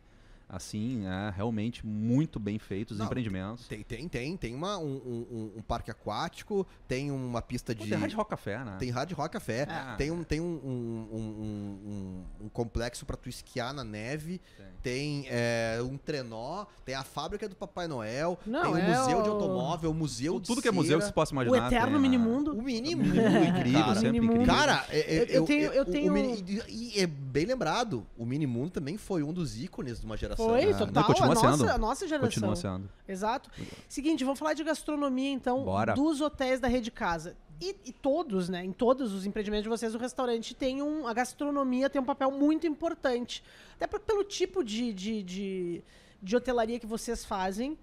assim, né? realmente muito bem feitos os Não, empreendimentos. Tem, tem, tem. Tem uma, um, um- um parque aquático, tem uma pista Pô, de. Tem Hard Rock Café, né? Tem Hard Rock Café, Ah. tem, um, tem um, um, um- um- um complexo pra tu esquiar na neve, tem, é, um trenó, tem a fábrica do Papai Noel, Não, tem o é museu de o- automóvel, o museu de Tudo que é museu que você possa O imaginar. eterno tem, né? minimundo. O mini mundo, Incrível, cara. sempre Minimundo. incrível. Cara, é- é- Eu- eu tenho- eu o tenho- Mini- e, e é bem lembrado, o Mini Mundo também foi um dos ícones de uma geração. Foi, né? Não, total. continua a, nossa, sendo. a nossa geração. Continua sendo. Exato. Seguinte, vamos falar de gastronomia, então, Bora. dos hotéis da Rede Casa. E, e todos, né? Em todos os empreendimentos de vocês, o restaurante tem um. A gastronomia tem um papel muito importante. Até por- pelo tipo de, de, de, de hotelaria que vocês fazem.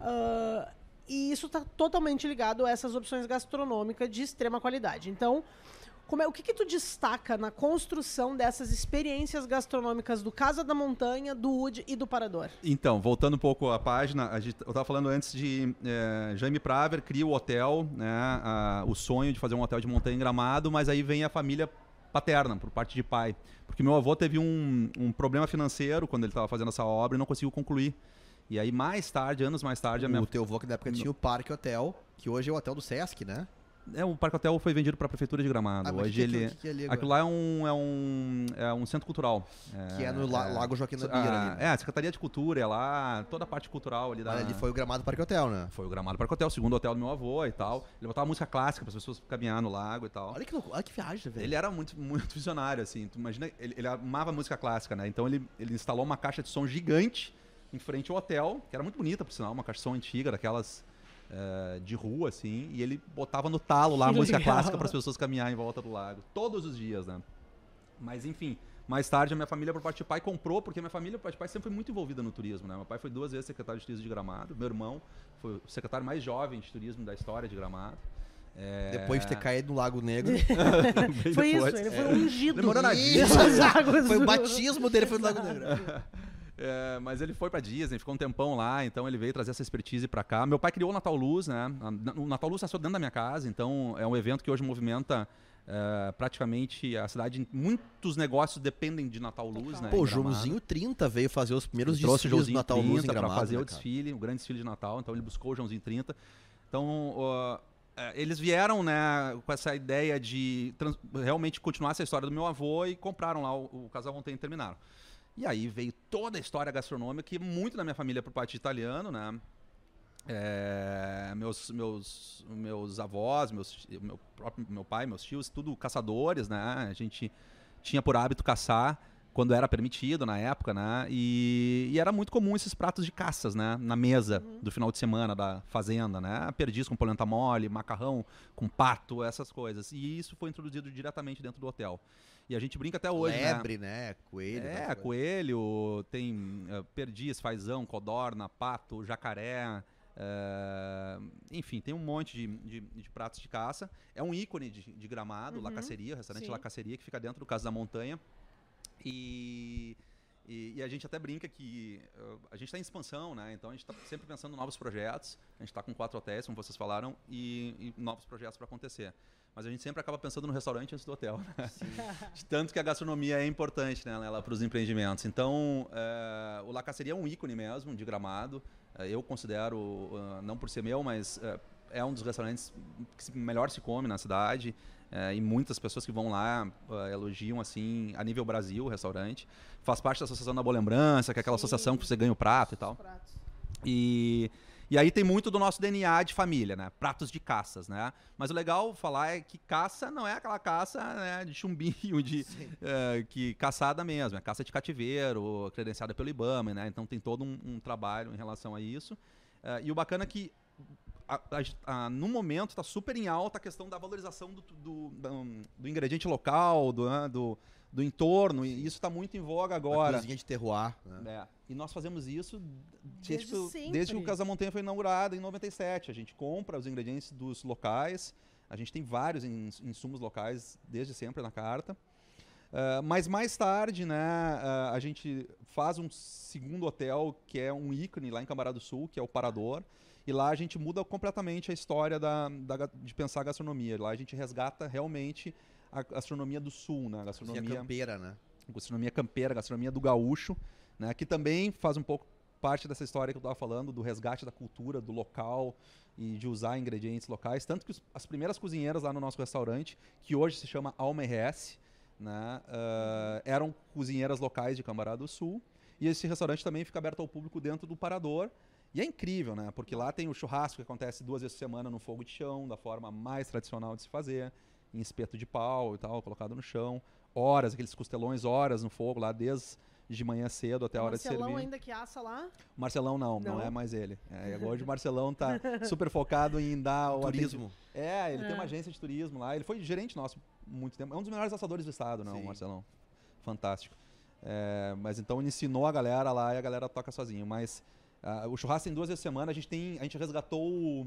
ah, e isso está totalmente ligado a essas opções gastronômicas de extrema qualidade. Então, como é, o que, que tu destaca na construção dessas experiências gastronômicas do Casa da Montanha, do Wood e do Parador? Então, voltando um pouco à página, a gente, eu estava falando antes de eh, Jaime Praver cria o hotel, né, a- o sonho de fazer um hotel de montanha em Gramado, mas aí vem a família paterna, por parte de pai. Porque meu avô teve um, um problema financeiro quando ele estava fazendo essa obra e não conseguiu concluir. E aí, mais tarde, anos mais tarde, a minha O teu avô que na época tinha o Parque Hotel, que hoje é o hotel do Sesc, né? É, o Parque Hotel foi vendido para a prefeitura de Gramado. Ah, Hoje que ele, que que é ali agora? aquilo lá é um, é um, é um centro cultural. Que é no La- Lago Joaquim da a- Bira ali, né? É, a Secretaria de Cultura é lá, toda a parte cultural ali da. Mas ali foi o Gramado Parque Hotel, né? Foi o Gramado Parque Hotel, o segundo hotel do meu avô e tal. Ele botava música clássica para as pessoas caminhar no lago e tal. Olha que loucura, olha que viagem, velho. Ele era muito, muito visionário, assim. Tu imagina, ele, ele amava música clássica, né? Então ele, ele instalou uma caixa de som gigante em frente ao hotel, que era muito bonita, por sinal, uma caixa de som antiga, daquelas eh, de rua, assim. E ele botava no talo lá a música clássica para as pessoas caminhar em volta do lago. Todos os dias, né? Mas enfim, mais tarde a minha família por parte de pai comprou, porque a minha família por parte de pai sempre foi muito envolvida no turismo, né? Meu pai foi duas vezes secretário de turismo de Gramado, meu irmão foi o secretário mais jovem de turismo da história de Gramado. É, Depois de ter caído no Lago Negro. Foi depois. isso, ele foi ungido. Demorou nadinha. Essas águas Foi o batismo dele, foi no Lago Negro. É, mas ele foi pra Disney, ficou um tempão lá, então ele veio trazer essa expertise pra cá. Meu pai criou o Natal Luz, né? O Natal Luz nasceu dentro da minha casa, então é um evento que hoje movimenta é, praticamente a cidade. Muitos negócios dependem de Natal Luz, né? Pô, o. Joãozinho 30 veio fazer os primeiros Ele trouxe o desfiles do Joãozinho Natal 30 Luz em Gramado, pra fazer né, o desfile, o grande desfile de Natal. Então ele buscou o Joãozinho 30. Então é, eles vieram, né, com essa ideia de realmente continuar essa história do meu avô e compraram lá o, o Casal Ontem e terminaram. E aí veio toda a história gastronômica que muito da minha família é por parte de italiano, né? É, meus, meus, meus avós, meus, meu próprio meu pai, meus tios, tudo caçadores, né? A gente tinha por hábito caçar quando era permitido na época, né? E, e era muito comum esses pratos de caças, né? Na mesa do final de semana da fazenda, né? Perdiz com polenta mole, macarrão com pato, essas coisas. E isso foi introduzido diretamente dentro do hotel. E a gente brinca até hoje, né? Lebre, né? Coelho. É, coelho, tem eh, perdiz, fazão, codorna, pato, jacaré. eh, enfim, tem um monte de, de- de pratos de caça. É um ícone de, de gramado, La Uhum, Caceria, restaurante sim. La Caceria, que fica dentro do Casa da Montanha. E, e, e a gente até brinca que eh, a gente está em expansão, né? Então a gente está sempre pensando em novos projetos. A gente está com quatro hotéis, como vocês falaram, e, e novos projetos para acontecer. Mas a gente sempre acaba pensando no restaurante antes do hotel. né? De tanto que a gastronomia é importante né, para os empreendimentos. Então, eh, o La Caceria é um ícone mesmo de gramado. Eh, eu considero, ah, não por ser meu, mas eh, é um dos restaurantes que melhor se come na cidade. eh, e muitas pessoas que vão lá ah, elogiam assim a nível Brasil o restaurante. Faz parte da Associação da Boa Lembrança, que é aquela Sim. associação que você ganha o prato e tal. Pratos. E, e aí tem muito do nosso DNA de família, né? Pratos de caças, né? Mas o legal falar é que caça não é aquela caça né, de chumbinho, de eh, que caçada mesmo, é caça de cativeiro, credenciada pelo IBAMA, né? Então tem todo um, um trabalho em relação a isso. Eh, e o bacana é que a- a- a- no momento está super em alta a questão da valorização do, do, do- do ingrediente local, do, né, do, do entorno, e isso está muito em voga A agora. cozinha de terroir. Né? É, E nós fazemos isso Desde desde, sempre. desde que o Casa Montanha foi inaugurado em 97. A gente compra os ingredientes dos locais. A gente tem vários ins- insumos locais desde sempre na carta. Uh, mas mais tarde, né, uh, a gente faz um segundo hotel que é um ícone lá em Cambará do Sul, que é o Parador. E lá a gente muda completamente a história da, da, de pensar a gastronomia. Lá a gente resgata realmente a gastronomia do sul, né? A gastronomia campeira, né? Gastronomia campeira, gastronomia do gaúcho, né? Que também faz um pouco parte dessa história que eu estava falando, do resgate da cultura, do local e de usar ingredientes locais. Tanto que os, as primeiras cozinheiras lá no nosso restaurante, que hoje se chama Alma RS, né? Uh, eram cozinheiras locais de Cambará do Sul. E esse restaurante também fica aberto ao público dentro do Parador. E é incrível, né? Porque lá tem o churrasco que acontece duas vezes por semana no fogo de chão, da forma mais tradicional de se fazer, em espeto de pau e tal, colocado no chão. Horas, aqueles costelões, horas no fogo lá, desde de manhã cedo até a hora de servir. Marcelão ainda que assa lá? Marcelão não, não, não é mais ele. É, hoje o Marcelão tá super focado em dar o turismo. É, ele é. tem uma agência de turismo lá. Ele foi gerente nosso muito tempo. É um dos melhores assadores do estado, não, o Marcelão. Fantástico. É, mas então ele ensinou a galera lá e a galera toca sozinho. Mas Uh, o churrasco tem duas vezes por semana. A gente tem, a gente resgatou o,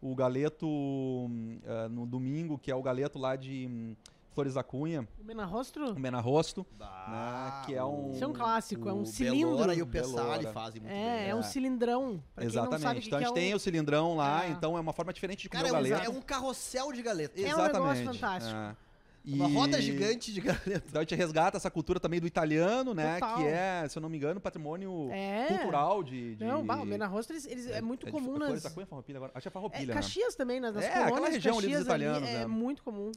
o galeto uh, no domingo, que é o galeto lá de um, Flores da Cunha. O Menarrosto? O Menarrosto, né, que é um... Isso é um clássico, o é um cilindro. Belora e o Pessali fazem muito é, bem. É, é um cilindrão. Exatamente. então a gente é tem o cilindrão lá, é. então é uma forma diferente de comer Cara, o galeto. É um carrossel de galeto. É Exatamente. um negócio fantástico. É. E... Uma roda gigante de galeta. Então a gente resgata essa cultura também do italiano, né? Total. Que é, se eu não me engano, patrimônio é. cultural de, de... Não, bah, o Mena eles, eles é, é, muito é comum de, nas... Farroupilha agora. Acho que é Farroupilha, é, Caxias né? também, nas é, colônias aquela região Caxias ali dos italianos, ali, é, é muito comum.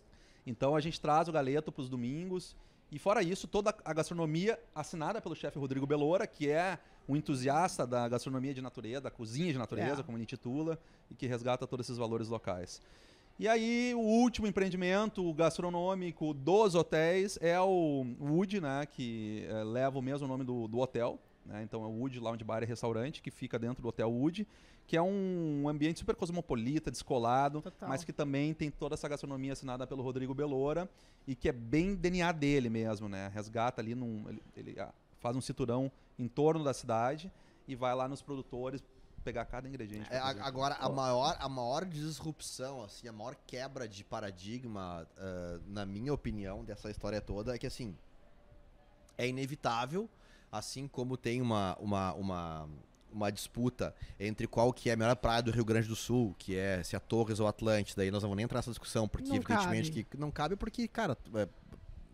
Então a gente traz o galeto para os domingos. E fora isso, toda a gastronomia assinada pelo chefe Rodrigo Belora, que é um entusiasta da gastronomia de natureza, da cozinha de natureza, é. como ele intitula, e que resgata todos esses valores locais. E aí, o último empreendimento gastronômico dos hotéis é o Wood, né, que é, leva o mesmo nome do, do hotel. Né? Então, é o Wood Lounge Bar e Restaurante, que fica dentro do Hotel Wood, que é um ambiente super cosmopolita, descolado, Total. mas que também tem toda essa gastronomia assinada pelo Rodrigo Belora e que é bem DNA dele mesmo, né? Resgata ali, num, ele, ele faz um cinturão em torno da cidade e vai lá nos produtores pegar cada ingrediente. É, agora, a maior, a maior disrupção, assim, a maior quebra de paradigma, uh, na minha opinião, dessa história toda, é que, assim, é inevitável, assim como tem uma, uma, uma, uma disputa entre qual que é a melhor praia do Rio Grande do Sul, que é se a Torres ou Atlântida, aí nós não vamos nem entrar nessa discussão, porque não evidentemente cabe. que não cabe, porque, cara, é,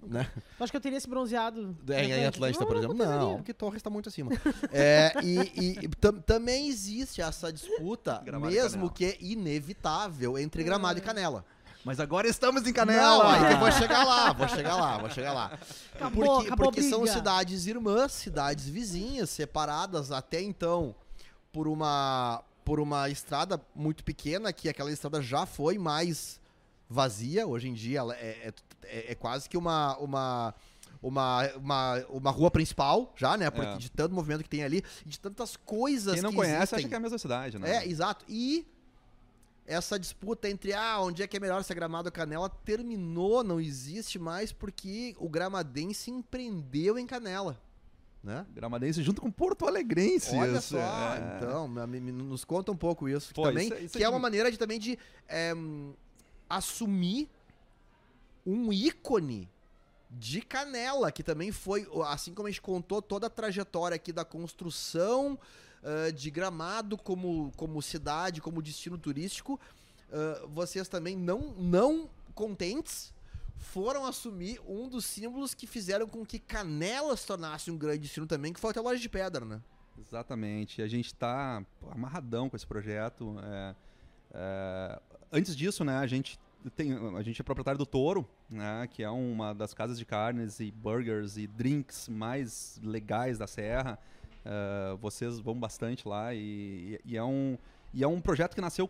né? Eu acho que eu teria esse bronzeado. É, em Atlântida, por exemplo. Não, porque Torres está muito acima. é, e, e tam, também existe essa disputa, mesmo que é inevitável, entre Gramado e Canela. Mas agora estamos em Canela. Não, eu vou chegar lá, vou chegar lá, vou chegar lá. Acabou, porque acabou porque são cidades irmãs, cidades vizinhas, separadas até então por uma por uma estrada muito pequena, que aquela estrada já foi mais vazia. Hoje em dia ela é, é é, é quase que uma, uma, uma, uma, uma rua principal já, né? Porque é. de tanto movimento que tem ali, de tantas coisas Quem não que conhece existem. acha que é a mesma cidade, né? É, exato. E essa disputa entre ah, onde é que é melhor ser Gramado ou Canela terminou, não existe mais porque o gramadense empreendeu em Canela. Né? Gramadense junto com Porto Alegrense. Olha só, é. então, nos conta um pouco isso. Pô, também, isso, é, isso que é, é uma maneira de também de é, assumir um ícone de Canela, que também foi, assim como a gente contou toda a trajetória aqui da construção uh, de Gramado como, como cidade, como destino turístico, uh, vocês também não, não contentes foram assumir um dos símbolos que fizeram com que Canela se tornasse um grande destino também, que foi a Loja de Pedra, né? Exatamente. A gente está amarradão com esse projeto. É, é, antes disso, né, a gente tem, a gente é proprietário do Toro, né, que é uma das casas de carnes e burgers e drinks mais legais da Serra. Uh, vocês vão bastante lá e, e, é um, e é um projeto que nasceu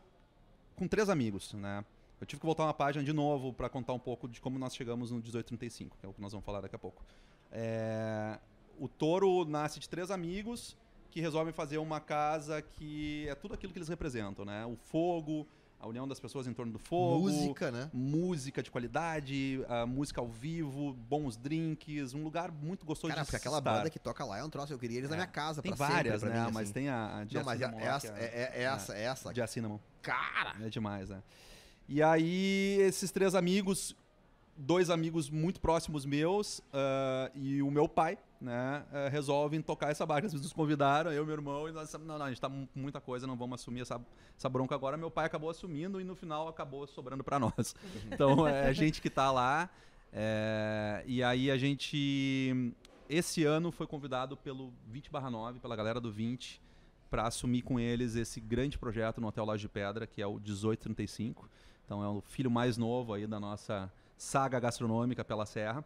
com três amigos, né? Eu tive que voltar uma página de novo para contar um pouco de como nós chegamos no 1835, que é o que nós vamos falar daqui a pouco. É, o Toro nasce de três amigos que resolvem fazer uma casa que é tudo aquilo que eles representam, né? O fogo, a união das pessoas em torno do fogo. Música, né? Música de qualidade, música ao vivo, bons drinks, um lugar muito gostoso Cara, de porque aquela banda que toca lá é um troço, eu queria eles é. na minha casa Tem várias, sempre, né? Mim, mas assim. tem a, a Não, mas é, essa, é, é, é, essa, é essa. De Cinnamon. Cara! É demais, né? E aí, esses três amigos dois amigos muito próximos meus uh, e o meu pai, né, uh, resolvem tocar essa barca. Eles nos convidaram, eu e meu irmão, e nós não, não, a gente tá com muita coisa, não vamos assumir essa, essa bronca agora. Meu pai acabou assumindo e no final acabou sobrando para nós. Então é a gente que tá lá. É, e aí a gente, esse ano, foi convidado pelo 20/9, pela galera do 20, para assumir com eles esse grande projeto no Hotel Loja de Pedra, que é o 1835. Então é o filho mais novo aí da nossa saga gastronômica pela Serra.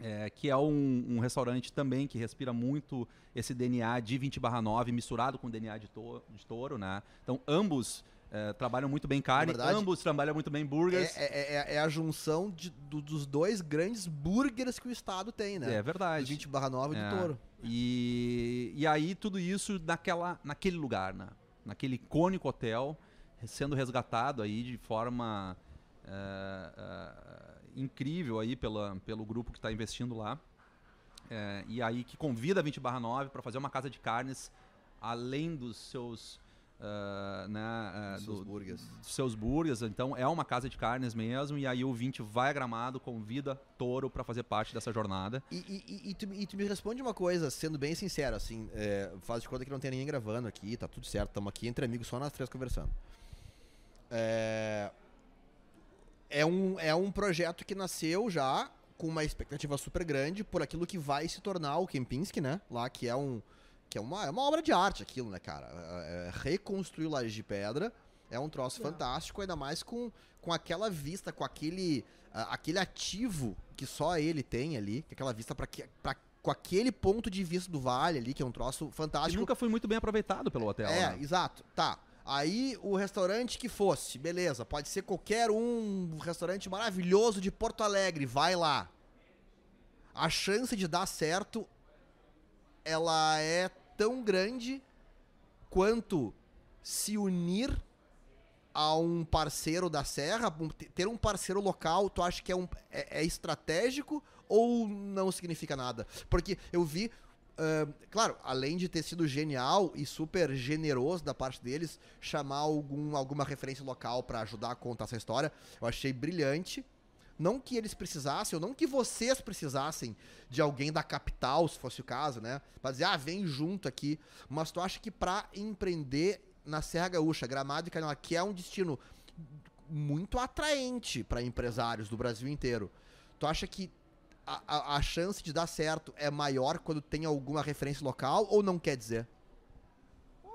É, que é um, um, restaurante também que respira muito esse DNA de 20 9 misturado com DNA de, to de touro, né? Então ambos é, trabalham muito bem carne, verdade, ambos trabalham muito bem burgers. É, é, é, é a junção de, do, dos dois grandes burgers que o estado tem, né? É verdade. 20 9 e do é. touro. E, e aí tudo isso naquela, naquele lugar, né? Naquele icônico hotel, sendo resgatado aí de forma é, é, incrível aí pela, pelo grupo que está investindo lá. É, e aí que convida a 20 barra 9 para fazer uma casa de carnes além dos seus Uh, né, uh, seus do, burgers. dos seus burgers. Então é uma casa de carnes mesmo. E aí o 20 vai a Gramado, convida Toro para fazer parte dessa jornada. E, e, e, tu, e, tu, me responde uma coisa, sendo bem sincero, assim, é, faz de conta que não tem ninguém gravando aqui, tá tudo certo, estamos aqui entre amigos só nós três conversando. É, é, um, é um projeto que nasceu já com uma expectativa super grande por aquilo que vai se tornar o Kempinski, né? Lá que é um que é uma, é uma obra de arte aquilo, né, cara? É, é reconstruir laje de pedra é um troço Não. fantástico, ainda mais com, com aquela vista, com aquele, aquele ativo que só ele tem ali, que é aquela vista para com aquele ponto de vista do vale ali, que é um troço fantástico. Que nunca foi muito bem aproveitado pelo hotel. É, né? exato. Tá. Aí o restaurante que fosse, beleza, pode ser qualquer um, restaurante maravilhoso de Porto Alegre, vai lá. A chance de dar certo ela é tão grande quanto se unir a um parceiro da Serra, ter um parceiro local, tu acha que é, um, é, é estratégico ou não significa nada? Porque eu vi Claro, além de ter sido genial e super generoso da parte deles, chamar algum, alguma referência local para ajudar a contar essa história, eu achei brilhante. Não que eles precisassem, ou não que vocês precisassem de alguém da capital, se fosse o caso, né? Pra dizer, ah, vem junto aqui. Mas tu acha que para empreender na Serra Gaúcha, Gramado e Canela, que é um destino muito atraente para empresários do Brasil inteiro, tu acha que a, a, chance de dar certo é maior quando tem alguma referência local ou não quer dizer?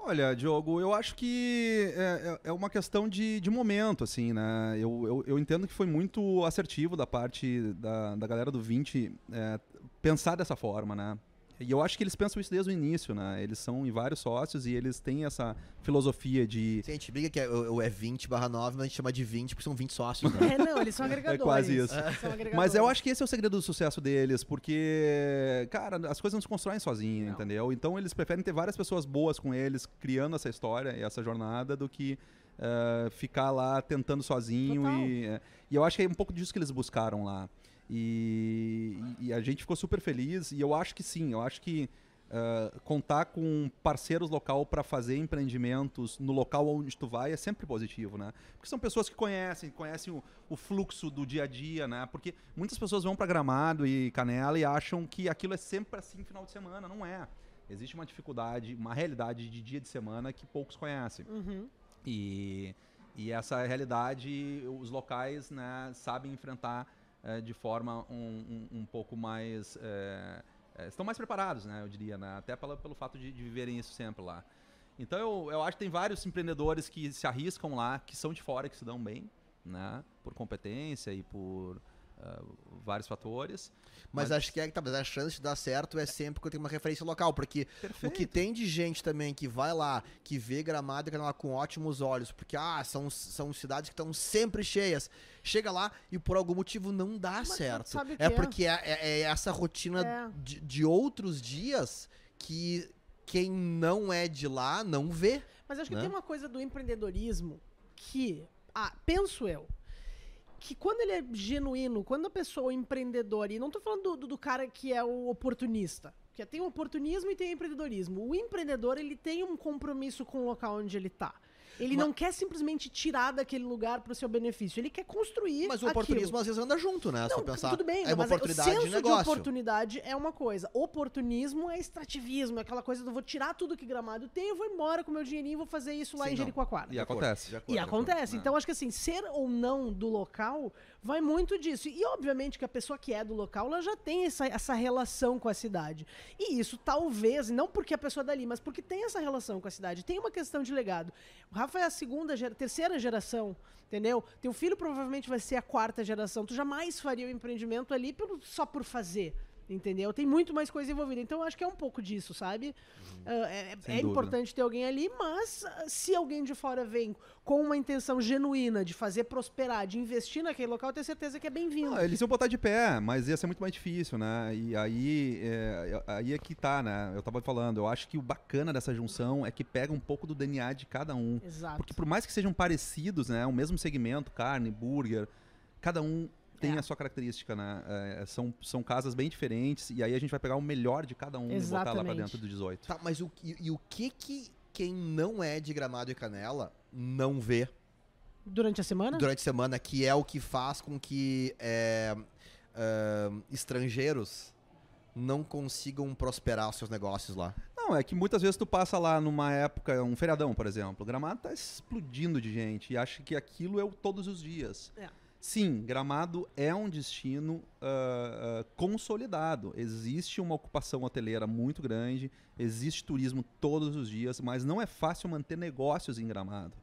Olha, Diogo, eu acho que é, é, é uma questão de, de momento, assim, né? Eu, eu, eu, entendo que foi muito assertivo da parte da, da galera do 20 é, pensar dessa forma, né? E eu acho que eles pensam isso desde o início, né? Eles são em vários sócios e eles têm essa filosofia de. Sim, a gente briga que é, é 20 barra 9, mas a gente chama de 20 porque são 20 sócios. Né? É, não, eles são agregadores. É quase isso. Mas eu acho que esse é o segredo do sucesso deles, porque, cara, as coisas não se constroem sozinhas, entendeu? Então eles preferem ter várias pessoas boas com eles, criando essa história e essa jornada, do que. Uh, ficar lá tentando sozinho e, uh, e eu acho que é um pouco disso que eles buscaram lá. E, e, a gente ficou super feliz. E eu acho que sim, eu acho que uh, contar com parceiros local para fazer empreendimentos no local onde tu vai é sempre positivo, né? Porque são pessoas que conhecem, conhecem o, o fluxo do dia a dia, né? Porque muitas pessoas vão para Gramado e Canela e acham que aquilo é sempre assim final de semana. Não é. Existe uma dificuldade, uma realidade de dia de semana que poucos conhecem. Uhum. E, e essa realidade, os locais né, sabem enfrentar é, de forma um, um, um pouco mais. É, é, estão mais preparados, né, eu diria, né, até pelo fato de, de viverem isso sempre lá. Então eu, eu acho que tem vários empreendedores que se arriscam lá, que são de fora, que se dão bem, né, por competência e por uh, vários fatores. Mas, mas, acho que é que tá, a chance de dar certo é sempre quando tem uma referência local, porque Perfeito. o que tem de gente também que vai lá, que vê Gramado e lá com ótimos olhos, porque ah, são, são cidades que estão sempre cheias. Chega lá e por algum motivo não dá mas certo. é porque é, é, é, essa rotina é. de, de outros dias que quem não é de lá não vê. Mas acho que né? tem uma coisa do empreendedorismo que, ah, penso eu, que quando ele é genuíno, quando a pessoa é empreendedora, e não tô falando do, do, cara que é o oportunista, porque tem o oportunismo e tem o empreendedorismo. O empreendedor, ele tem um compromisso com o local onde ele tá. Ele Ma- não quer simplesmente tirar daquele lugar pro seu benefício. Ele quer construir. Mas o aquilo. oportunismo às vezes anda junto, né? Não, pensar. tudo bem, é uma mas oportunidade o senso de negócio. oportunidade é uma coisa. Oportunismo é extrativismo, é aquela coisa do vou tirar tudo que gramado tem, eu vou embora com meu dinheirinho e vou fazer isso lá Sim, em não. Jericoacoara. E acontece. De acordo, E de acordo. acontece. né? Então, acho que assim, ser ou não do local vai muito disso. E, obviamente, que a pessoa que é do local, ela já tem essa, essa relação com a cidade. E isso, talvez, não porque a pessoa é dali, mas porque tem essa relação com a cidade. Tem uma questão de legado. O Rafa é a segunda, terceira geração, entendeu? Teu filho provavelmente vai ser a quarta geração. Tu jamais faria o empreendimento ali pelo- só por fazer. Entendeu? Tem muito mais coisa envolvida. Então, eu acho que é um pouco disso, sabe? Ah, é é importante ter alguém ali, mas ah, se alguém de fora vem com uma intenção genuína de fazer prosperar, de investir naquele local, eu tenho certeza que é bem-vindo. Ah, eles iam botar de pé, mas ia ser muito mais difícil, né? E aí é, aí é que tá, né? Eu tava falando, eu acho que o bacana dessa junção é que pega um pouco do DNA de cada um. Exato. Porque por mais que sejam parecidos, né? O mesmo segmento, carne, burger, cada um tem É. a sua característica, né? É, são, são casas bem diferentes e aí a gente vai pegar o melhor de cada um e botar lá pra Exatamente. dentro do 18. Tá, mas o, e, e o que que quem não é de Gramado e Canela não vê Durante a semana? durante a semana, que é o que faz com que é, ah, estrangeiros não consigam prosperar os seus negócios lá. Não, é que muitas vezes tu passa lá numa época, um feriadão, por exemplo. Gramado tá explodindo de gente e acha que aquilo é o todos os dias. É. Sim, Gramado é um destino ah, ah, consolidado. Existe uma ocupação hoteleira muito grande, existe turismo todos os dias, mas não é fácil manter negócios em Gramado.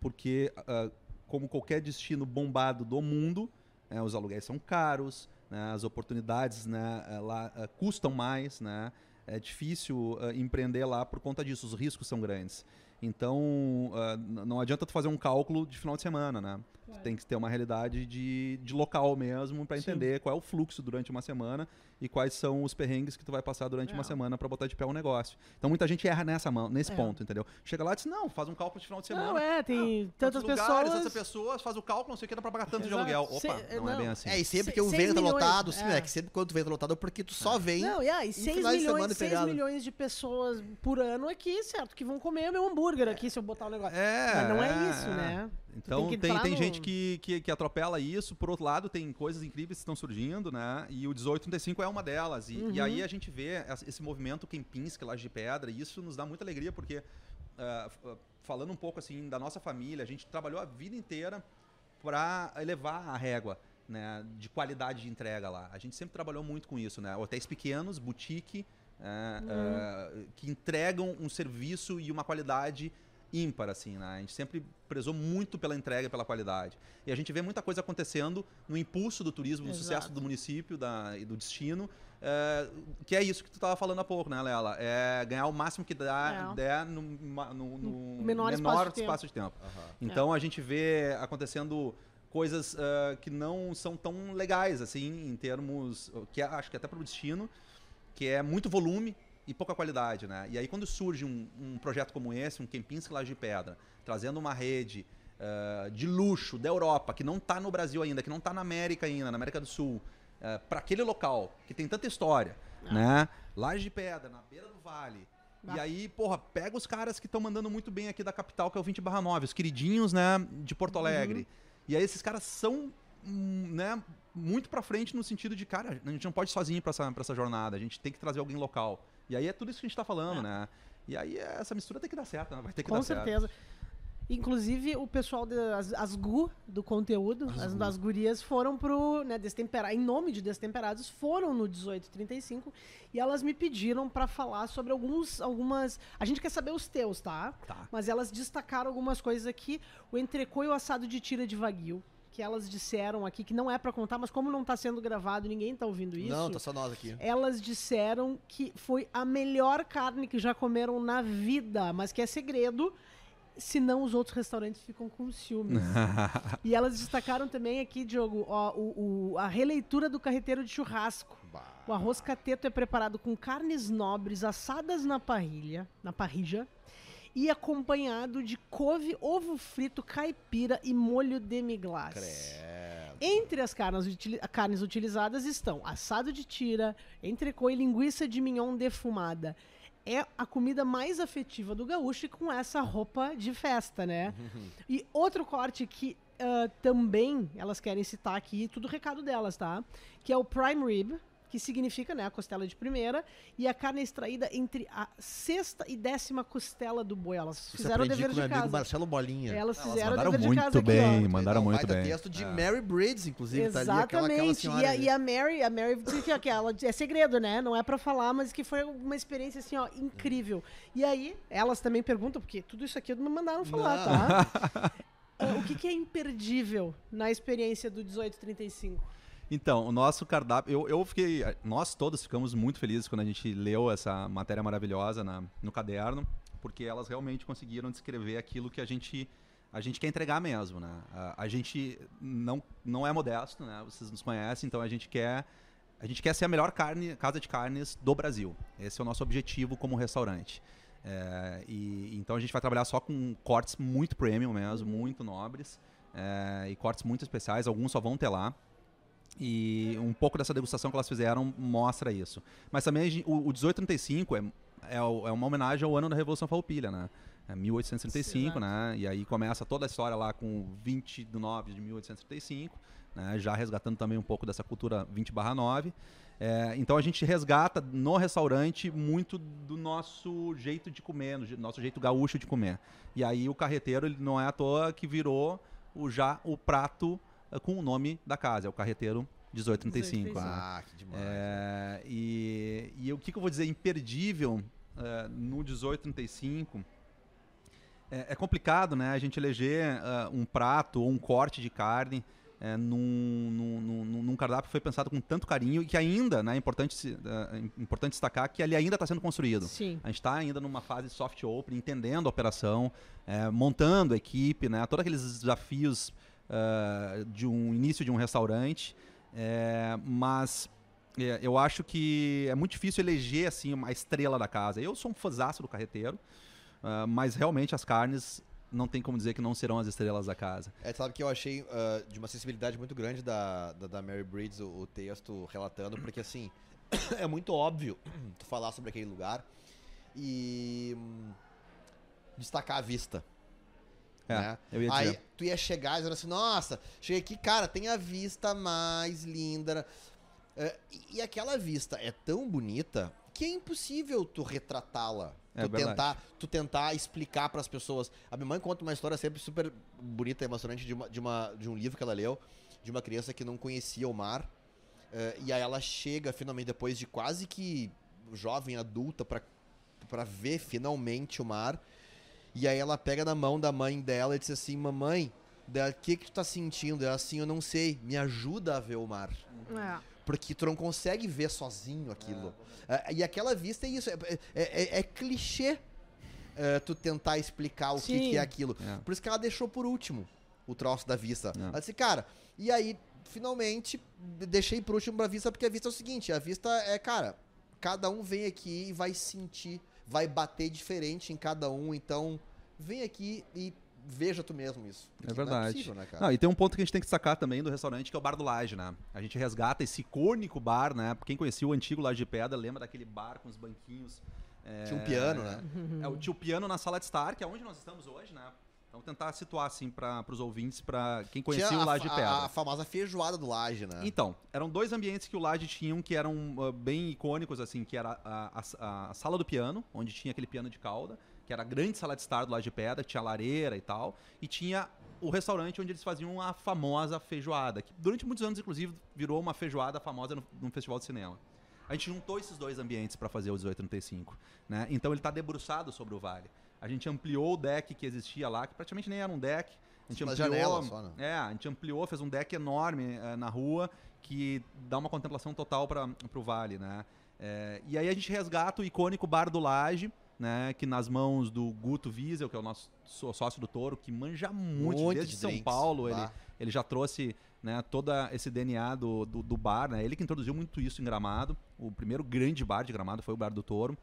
Porque, ah, como qualquer destino bombado do mundo, eh, os aluguéis são caros, né, as oportunidades né, eh, lá eh, custam mais, né, é difícil ah, empreender lá por conta disso, os riscos são grandes. Então, n- não adianta tu fazer um cálculo de final de semana, né? Tu tem que ter uma realidade de, de local mesmo para Sim. entender qual é o fluxo durante uma semana e quais são os perrengues que tu vai passar durante uma É. semana para botar de pé um negócio. Então, muita gente erra nessa mão, nesse É. ponto, entendeu? Chega lá e diz, não, faz um cálculo de final de semana. Não, é, tem tantas Tantos pessoas. lugares, tantas pessoas, faz o cálculo, não sei o que, dá pra pagar tanto de Exato. aluguel. Opa, Se- não, é não. bem assim. É, e sempre Se- que o vento tá lotado, sim, é. é que sempre quando o vento tá lotado é porque tu só vem. Não, e aí, em 6 finais de semana milhões, seis pegado. milhões de pessoas por ano aqui, certo? Que vão comer meu hambúrguer aqui se eu botar o negócio. É, Mas não é, é, isso, é. né? Então tem tem, tem, no- gente que, que, que atropela isso, por outro lado tem coisas incríveis que estão surgindo, né? E o 1835 é uma delas. E, e Uhum. aí a gente vê esse movimento Kempinski, Laje de Pedra, e isso nos dá muita alegria, porque ah, ah, falando um pouco assim da nossa família, a gente trabalhou a vida inteira para elevar a régua. Né, de qualidade de entrega lá. A gente sempre trabalhou muito com isso, né? Hotéis pequenos, boutique, é, é, que entregam um serviço e uma qualidade ímpar, assim, né? A gente sempre prezou muito pela entrega e pela qualidade. E a gente vê muita coisa acontecendo no impulso do turismo, no Exato. sucesso do município da, e do destino, é, que é isso que tu estava falando há pouco, né, Lela? É ganhar o máximo que dá, É. der no, ma- no- no menor espaço de tempo. espaço de tempo. Aham. Então a gente vê acontecendo coisas ah, que não são tão legais assim em termos que é- acho que até para o destino que é muito volume e pouca qualidade, né? E aí quando surge um, um projeto como esse, um Kempinski Laje de Pedra, trazendo uma rede ah, de luxo da Europa que não está no Brasil ainda, que não está na América ainda, na América do Sul, para aquele local que tem tanta história, né? Laje de Pedra, na beira do vale. E Ah. aí, porra, pega os caras que estão mandando muito bem aqui da capital, que é o 20 barra 9, os queridinhos, né, de Porto Alegre. E aí esses caras são, hum, né, muito pra frente no sentido de, cara, a gente não pode ir sozinho pra essa, pra essa jornada, a gente tem que trazer alguém local. E aí é tudo isso que a gente tá falando, É. né? E aí essa mistura tem que dar certo, né? Vai ter que Com dar certo. certeza. Inclusive, o pessoal das as GU do conteúdo, as, das gurias, foram pro né, Destempera- em nome de Destemperados, foram no 1835 e elas me pediram pra falar sobre alguns, algumas. A gente quer saber os teus, tá? Tá. Mas elas destacaram algumas coisas aqui. O entrecô e o assado de tira de vaguio. Que elas disseram aqui que não é pra contar, mas como não tá sendo gravado, ninguém tá ouvindo isso. Não, tá só nós aqui. Elas disseram que foi a melhor carne que já comeram na vida, mas que é segredo, senão os outros restaurantes ficam com ciúmes. e elas destacaram também aqui, Diogo, ó, o, o- a releitura do carreteiro de churrasco. Bah. O arroz cateto é preparado com carnes nobres assadas na parrilha, na parrija, e acompanhado de couve, ovo frito, caipira e molho demi-glace. Entre as carnes, utili- carnes utilizadas estão assado de tira, entrecô e linguiça de mignon defumada. é a comida mais afetiva do gaúcho e com essa roupa de festa, né? E outro corte que ah, também elas querem citar aqui, tudo recado delas, tá? Que é o prime rib, que significa, né, a costela de primeira, e a carne é extraída entre a sexta e décima costela do boi. Elas Isso fizeram o dever com de meu amigo casa. Marcelo Bolinha. Elas Elas fizeram o mandaram dever de muito casa aqui, bem, ó. mandaram um muito bem. texto de É. Mary Briggs, inclusive. Tá ali aquela, aquela Exatamente. e, a, e a Mary, a Mary disse que, que ela é segredo, né? Não é pra falar, mas que foi uma experiência assim, ó, incrível. E aí, elas também perguntam, porque tudo isso aqui me mandaram falar, tá? Ah, o que, que é imperdível na experiência do 1835? Então, o nosso cardápio, eu, eu fiquei, nós todos ficamos muito felizes quando a gente leu essa matéria maravilhosa na- no caderno, porque elas realmente conseguiram descrever aquilo que a gente a gente quer entregar mesmo, né? A, a gente não, não é modesto, né? Vocês nos conhecem, então a gente quer a gente quer ser a melhor carne, casa de carnes do Brasil. Esse é o nosso objetivo como restaurante. É, e então a gente vai trabalhar só com cortes muito premium mesmo, muito nobres é, e cortes muito especiais. Alguns só vão ter lá. E um pouco dessa degustação que elas fizeram mostra isso. Mas também o, o 1835 é, é, é uma homenagem ao ano da Revolução Farroupilha, né? É 1835, Exato. né? E aí começa toda a história lá com 20 de 9 de 1835, né? Já resgatando também um pouco dessa cultura 20 9. É, então a gente resgata no restaurante muito do nosso jeito de comer, do nosso jeito gaúcho de comer. E aí o carreteiro ele não é à toa que virou o já o prato com o nome da casa, é o carreteiro 1835. 1835. né? Ah, que demais. É, e, e o que, que eu vou dizer imperdível eh, no 1835 é, é complicado, né? A gente eleger ah, um prato ou um corte de carne eh, num, num, num- num cardápio que foi pensado com tanto carinho e que ainda, né? É importante, se- ah, é importante destacar que ele ainda está sendo construído. Sim. A gente está ainda numa fase soft open, entendendo a operação, eh, montando a equipe, né? Todos aqueles desafios ah, de um início de um restaurante. eh, mas eh, eu acho que é muito difícil eleger assim uma estrela da casa. Eu sou um fãzaço do carreteiro, ah, mas realmente as carnes não tem como dizer que não serão as estrelas da casa. É, sabe que eu achei ah, de uma sensibilidade muito grande da, da, da Mary Breeds o, o texto relatando, porque assim, é muito óbvio tu falar sobre aquele lugar e hum, destacar a vista. É, né? eu ia Aí dizer. tu ia chegar dizendo assim, nossa, cheguei aqui, cara, tem a vista mais linda. É, e, e aquela vista é tão bonita que é impossível tu retratá-la. É tu, verdade. tentar, tu tentar explicar para as pessoas. A minha mãe conta uma história sempre super bonita e emocionante de, uma, de, uma, de um livro que ela leu, de uma criança que não conhecia o mar. é, e aí ela chega finalmente, depois de quase que jovem adulta, para ver finalmente o mar. E aí ela pega na mão da mãe dela e diz assim: Mamãe, o que, que tu tá sentindo? Ela assim, eu não sei, me ajuda a ver o mar. É. Porque tu não consegue ver sozinho aquilo. É, e aquela vista é isso, é, é- é- é clichê é, tu tentar explicar o que, que é aquilo. É. Por isso que ela deixou por último o troço da vista. É. Ela disse, cara, e aí, finalmente, de- deixei por último pra vista, porque a vista é o seguinte, a vista é, cara, cada um vem aqui e vai sentir, vai bater diferente em cada um, então vem aqui e veja tu mesmo isso. Não é verdade. possível, né, cara? Não, e tem um ponto que a gente tem que destacar também do restaurante, que é o Bar do Laje, né? A gente resgata esse icônico bar, né? Quem conhecia o antigo Laje de Pedra, lembra daquele bar com os banquinhos. é, Tinha um piano, né? É, o tio piano na sala de estar, que é onde nós estamos hoje, né? Então tentar situar assim para os ouvintes, para quem conhecia Tinha o Laje de Pedra. a, a famosa feijoada do Laje, né? Então, eram dois ambientes que o Laje tinham que eram ah, bem icônicos, assim, que era a, a- a sala do piano, onde tinha aquele piano de cauda, que era a grande sala de estar do Laje de Pedra, tinha lareira e tal, e tinha o restaurante onde eles faziam a famosa feijoada, que durante muitos anos, inclusive, virou uma feijoada famosa no, num festival de cinema. A gente juntou esses dois ambientes para fazer o 1835, né? Então ele está debruçado sobre o vale. A gente ampliou o deck que existia lá, que praticamente nem era um deck. A gente Uma ampliou, janela só, né? é, a gente ampliou, fez um deck enorme eh, na rua que dá uma contemplação total para o vale, né? É, e aí a gente resgata o icônico Bar do Laje, né? Que nas mãos do Guto Wiesel, que é o nosso só- sócio do Toro, que manja muito, Muito desde de São drinks, Paulo, ele, ele já trouxe né, todo esse DNA do, do, do bar, né? Ele que introduziu muito isso em Gramado. O primeiro grande bar de Gramado foi o Bar do Toro.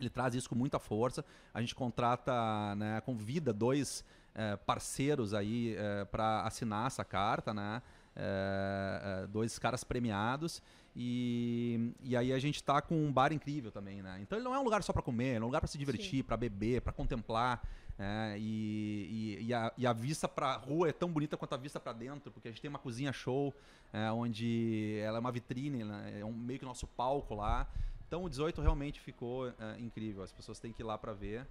Ele traz isso com muita força. A gente contrata, né, convida dois eh, parceiros aí para assinar essa carta, né? Eh, eh, dois caras premiados. E, e aí a gente tá com um bar incrível também, né? Então ele não é um lugar só para comer, é um lugar para se divertir, para beber, para contemplar. É, e, e, e, a, e, a, vista para rua é tão bonita quanto a vista para dentro, porque a gente tem uma cozinha show, é, onde ela é uma vitrine, né? é um, meio que nosso palco lá. Então o 18 realmente ficou é, incrível, as pessoas têm que ir lá para ver.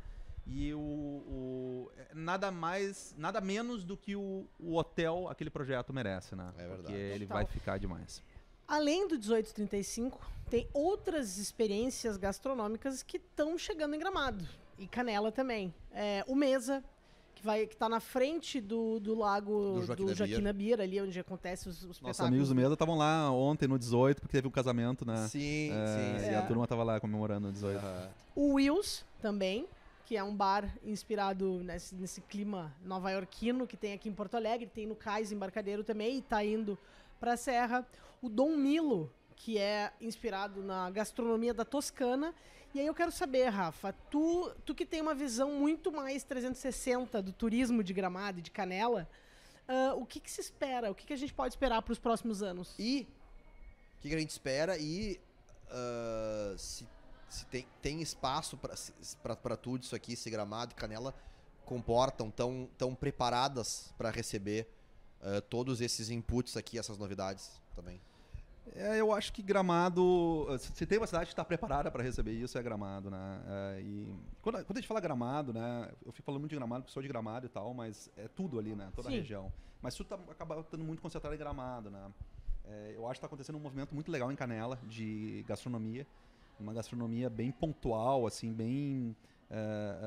E o, o, é, nada mais, nada menos do que o, o hotel aquele projeto merece, né? É verdade. Porque ele vai ficar demais. Além do 1835, tem outras experiências gastronômicas que estão chegando em Gramado. E Canela também. É, o Mesa, que vai que tá na frente do, do lago do Joaquim, Joaquim Nabir, ali onde acontece os, os Nossos amigos do Mesa estavam lá ontem no 18, porque teve um casamento, né? Sim, é, sim. E a turma tava lá comemorando no 18. Uhum. O Wills também, que é um bar inspirado nesse, nesse clima nova-iorquino que tem aqui em Porto Alegre, tem no Cais Embarcadeiro também, e tá indo pra Serra. O Dom Milo, que é inspirado na gastronomia da Toscana. E aí eu quero saber, Rafa, tu, tu que tem uma visão muito mais 360 do turismo de Gramado e de Canela, uh, o que, que, se espera? O que, que a gente pode esperar para os próximos anos? E o que, que, a gente espera e uh, se, se, tem, tem espaço para tudo isso aqui, se Gramado e Canela comportam, tão, tão preparadas para receber uh, todos esses inputs aqui, essas novidades também. É, eu acho que Gramado, se tem uma cidade que está preparada para receber isso, é Gramado, né? É, e quando, quando, a gente fala Gramado, né? Eu fico falando muito de Gramado, porque sou de Gramado e tal, mas é tudo ali, né? Toda Sim. a região. Mas tudo tá, acaba estando muito concentrado em Gramado, né? É, eu acho que está acontecendo um movimento muito legal em Canela, de gastronomia. Uma gastronomia bem pontual, assim, bem,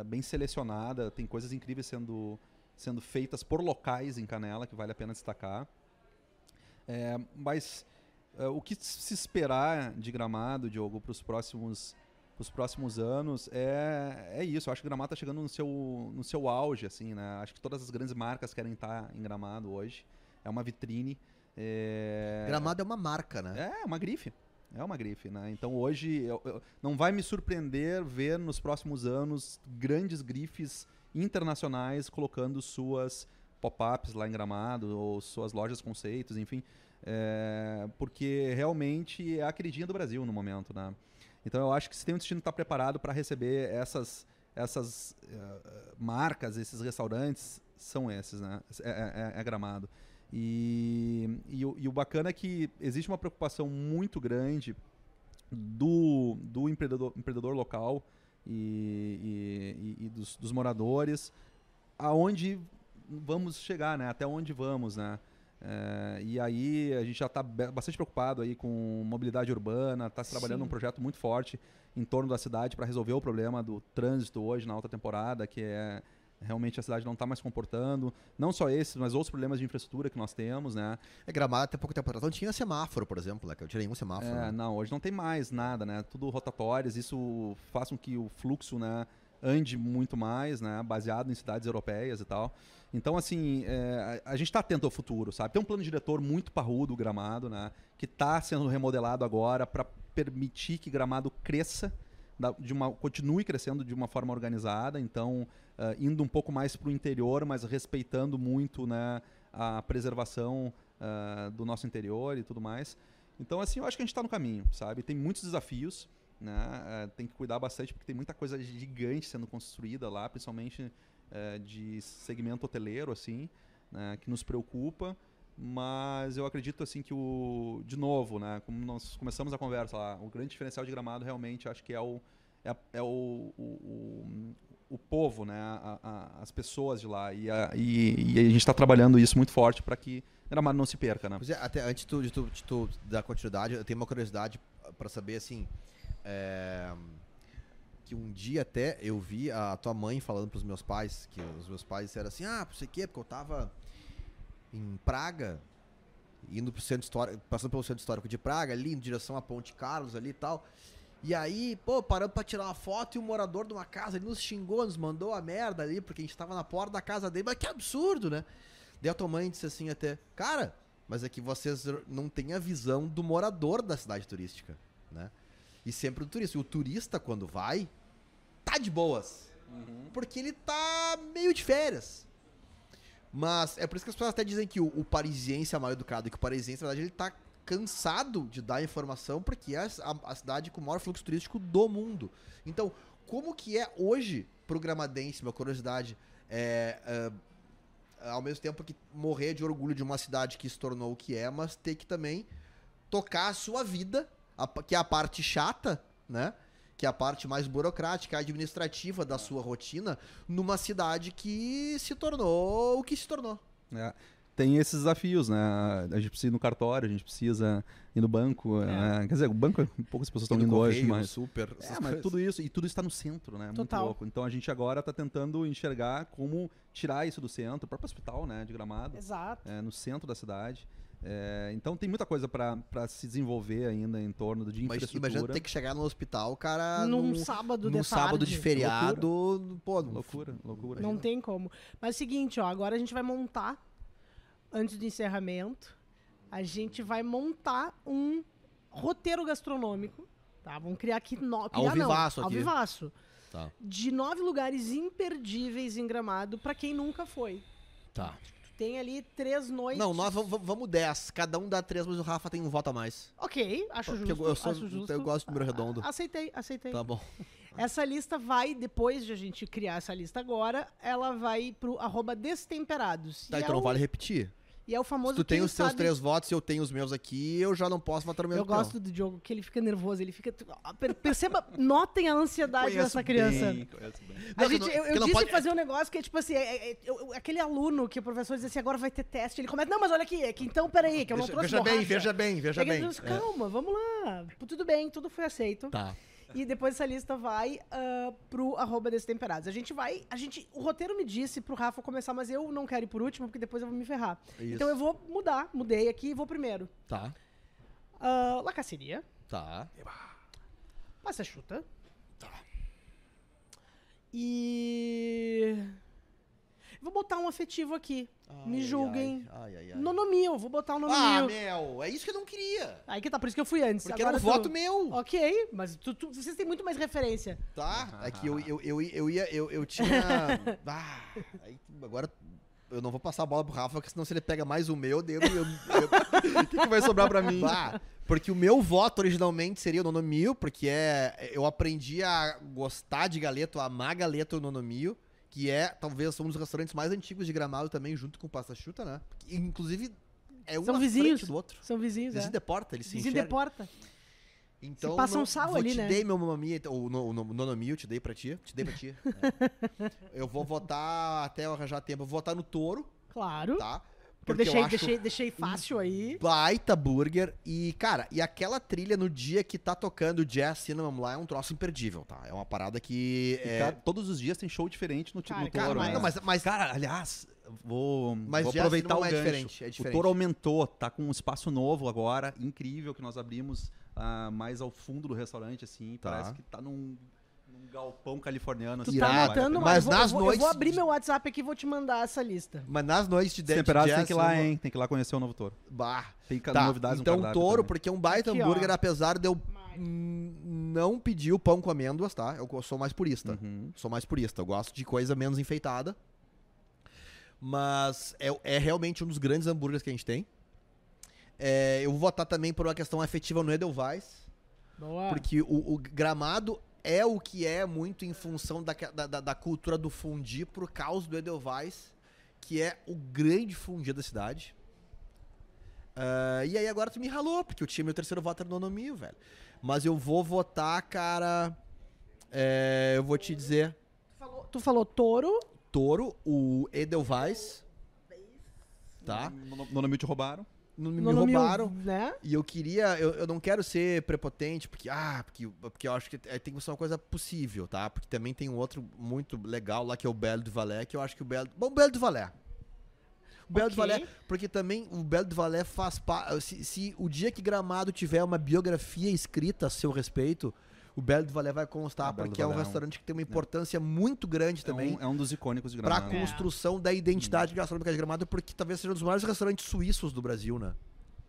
bem selecionada. Tem coisas incríveis sendo, sendo feitas por locais em Canela, que vale a pena destacar. Mas o que se esperar de Gramado, Diogo, para os próximos, os próximos anos é, é isso. Eu acho que o Gramado está chegando no seu, no seu auge, assim, né? Acho que todas as grandes marcas querem estar tá em Gramado hoje. É uma vitrine. É... Gramado é uma marca, né? É, uma grife. É uma grife, né? Então hoje eu, eu, não vai me surpreender ver nos próximos anos grandes grifes internacionais colocando suas pop-ups lá em Gramado ou suas lojas conceitos, enfim. É, porque realmente é a queridinha do Brasil no momento, né? Então eu acho que se tem um destino que está preparado para receber essas, essas uh, marcas, esses restaurantes, são esses, né? É, é, é, é Gramado. E, e, e, o bacana é que existe uma preocupação muito grande do, do empreendedor, empreendedor local e, e, dos, dos, moradores aonde vamos chegar, né? Até onde vamos, né? É, e aí a gente já está bastante preocupado aí com mobilidade urbana, está trabalhando Sim. um projeto muito forte em torno da cidade para resolver o problema do trânsito hoje na alta temporada, que é realmente a cidade não está mais comportando. Não só esses, mas outros problemas de infraestrutura que nós temos, né? É Gramado até pouco tempo atrás não tinha semáforo, por exemplo, né? Que eu tirei um semáforo. É, né? não, hoje não tem mais nada, né? Tudo rotatórias, isso faz com que o fluxo, né, ande muito mais, né? Baseado em cidades europeias e tal. Então, assim, é, a, a, gente está atento ao futuro, sabe? Tem um plano diretor muito parrudo, Gramado, né? Que está sendo remodelado agora para permitir que Gramado cresça, da, de uma, continue crescendo de uma forma organizada. Então, uh, indo um pouco mais para o interior, mas respeitando muito né, a preservação uh, do nosso interior e tudo mais. Então, assim, eu acho que a gente está no caminho, sabe? Tem muitos desafios, né? Uh, tem que cuidar bastante porque tem muita coisa gigante sendo construída lá, principalmente é, de segmento hoteleiro, assim, né, que nos preocupa. Mas eu acredito assim que o, de novo, né, como nós começamos a conversa lá, o grande diferencial de Gramado realmente acho que é o é, é o, o, o, o, povo, né, a, a, as pessoas de lá e a, e, e a gente está trabalhando isso muito forte para que Gramado não se perca, né? É, até antes tu, de, tu, de tu dar continuidade, eu tenho uma curiosidade para saber assim. É que um dia até eu vi a tua mãe falando pros meus pais, que os meus pais disseram assim, ah, por sei quê, porque eu tava em Praga, indo pro centro histórico, passando pelo centro histórico de Praga, ali em direção à Ponte Carlos ali e tal. E aí, pô, parando pra tirar uma foto e o um morador de uma casa ele nos xingou, nos mandou a merda ali, porque a gente tava na porta da casa dele. Mas que absurdo, né? Daí a tua mãe disse assim até, cara, mas é que vocês não têm a visão do morador da cidade turística, né? E sempre do turista. E o turista, quando vai, tá de boas. Uhum. Porque ele tá meio de férias. Mas é por isso que as pessoas até dizem que o, o parisiense é mal educado, que o parisiense, na verdade, ele tá cansado de dar informação porque é a, a cidade com o maior fluxo turístico do mundo. Então, como que é hoje pro Gramadense, uma curiosidade, é, é, ao mesmo tempo que morrer de orgulho de uma cidade que se tornou o que é, mas ter que também tocar a sua vida, a- que é a parte chata, né? Que é a parte mais burocrática, administrativa da sua rotina, numa cidade que se tornou o que se tornou. É, tem esses desafios, né? A gente precisa ir no cartório, a gente precisa ir no banco. né? Quer dizer, o banco, poucas pessoas estão indo hoje, correio, mas. super. É, mas tudo isso, e tudo está no centro, né? Muito Total. louco. Então a gente agora está tentando enxergar como tirar isso do centro, o próprio hospital, né, de Gramado, Exato. é, no centro da cidade. É, então tem muita coisa para se desenvolver ainda em torno de Mas infraestrutura. imagina ter que chegar no hospital, cara, Num num, sábado num de sábado tarde. de feriado, pô, Loucura, loucura. Não tem como. Mas é o seguinte, ó, agora a gente vai montar, antes do encerramento, a gente vai montar um roteiro gastronômico, tá? Vamos criar aqui... No... criar não, vivaço Ao aqui. vivaço. Tá. De nove lugares imperdíveis em Gramado pra quem nunca foi. Tá. Tem ali três noites... Não, nós vamos, 10. Cada um dá três, mas o Rafa tem um voto a mais. Ok, acho Porque justo. eu, eu sou- acho justo. eu gosto de número redondo. Aceitei, aceitei. Tá bom. Essa lista vai, depois de a gente criar essa lista agora, ela vai pro arroba destemperados. Tá, e, então é não o, vale repetir. E é o famoso Se tu tem os teus sabe- três votos e eu tenho os meus aqui, eu já não posso votar no meu Eu gosto do Diogo, que ele fica nervoso, ele fica... Per- Perceba, notem a ansiedade dessa criança. Bem, bem. A Não, gente, eu, eu disse pode- fazer um negócio que é tipo assim, é- é- eu- aquele aluno que o professor diz assim, agora vai ter teste, ele começa, não, mas olha aqui, é que então, peraí, que eu não Veja, trouxe veja bem, borracha." veja bem, veja É que ele bem. diz, Calma, vamos lá, tudo bem, tudo foi aceito. Tá. E depois essa lista vai ah, pro arroba Destemperados. A gente vai. A gente. O roteiro me disse pro Rafa começar, mas eu não quero ir por último, porque depois eu vou me ferrar. Isso. Então eu vou mudar, mudei aqui e vou primeiro. Tá. Uh, Lacaceria, Tá. Passa Chuta. Tá. E. Vou botar um afetivo aqui. Me Ai, julguem. Ai, ai, ai. Nonomio, vou botar um Ah, nonomio. meu, é isso que eu não queria. Aí que tá, por isso que eu fui antes. Porque Agora era um tu- voto meu. Ok, mas tu- tu- vocês têm muito mais referência. Tá? É que eu, eu, eu, eu ia. Eu, eu tinha. Ah, aí, agora eu não vou passar a bola pro Rafa, porque senão se ele pega mais o meu, daí eu. eu, eu O que, que vai sobrar pra mim? Bah, porque o meu voto originalmente seria o Nonomio, porque é, eu aprendi a gostar de galeto, a amar galeto no Nonomio, que é talvez um dos restaurantes mais antigos de Gramado também, junto com o Pasta Chuta, né? Inclusive, é um São vizinhos. do outro. São vizinhos, Vizinho é. de porta, eles se Vizinho de enxergam. porta. Então, Se passa um sal vou ali, te né? dei meu mamamia, o, no, nonomio, te dei pra ti, te dei pra ti. é. Eu vou votar, até eu arranjar tempo, eu vou votar no touro, Claro. tá? Eu Porque deixei, eu acho deixei, deixei fácil aí. baita burger e, cara, e aquela trilha no dia que tá tocando Jazz Cinnamon lá é um troço imperdível, tá? É uma parada que é... cara, todos os dias tem show diferente no, Cara, no cara, Toro. mas, né? mas, mas Cara, aliás, vou, Mas vou aproveitar o é gancho. diferente, é diferente. O Toro aumentou, tá com um espaço novo agora, incrível, que nós abrimos ah, mais ao fundo do restaurante, assim. Tá. Parece que tá num, num galpão californiano. Tu assim, tá anotando, pena. Mas mas eu vou, nas eu vou, eu noites vou abrir meu WhatsApp aqui e vou te mandar essa lista. mas nas noites de, de Temperados Jazz tem que ir lá, hein? Tem que ir lá conhecer o novo Toro. Bah, Tem tá. novidades no então cardápio touro, também. porque é um baita Aqui, ó. hambúrguer, apesar de eu não pedir o pão com amêndoas, tá? Eu sou mais purista. Uhum. Sou mais purista. Eu gosto de coisa menos enfeitada. Mas é, é realmente um dos grandes hambúrgueres que a gente tem. É, eu vou votar também por uma questão afetiva no Edelweiss. Boa. Porque o, o gramado é o que é muito em função da, da, da- cultura do fundi por causa do Edelweiss, que é o grande fundi da cidade. Ah, e aí agora tu me ralou, porque eu tinha meu terceiro voto era no Nonomio, velho. Mas eu vou votar, cara. é, eu vou te dizer. Tu falou, tu falou touro. Toro, o Edelweiss. Tá? No, no, no nome te roubaram. Não me Nonomio, roubaram. Né? E eu queria, eu, eu não quero ser prepotente, porque, ah, porque, porque eu acho que é, tem que ser uma coisa possível, tá? Porque também tem um outro muito legal lá, que é o Belo do Valé, que eu acho que o Belo. Bom, o Belo do Valé. O Belo do Ok. Valé, porque também o Belo do Valé faz parte. Se, se o dia que Gramado tiver uma biografia escrita a seu respeito, o Belo do Valé vai constar, porque é um é um- restaurante que tem uma importância muito grande É também um, é um dos icônicos de Gramado. É. construção da identidade gastronômica de Gramado, porque talvez seja um dos maiores restaurantes suíços do Brasil, né?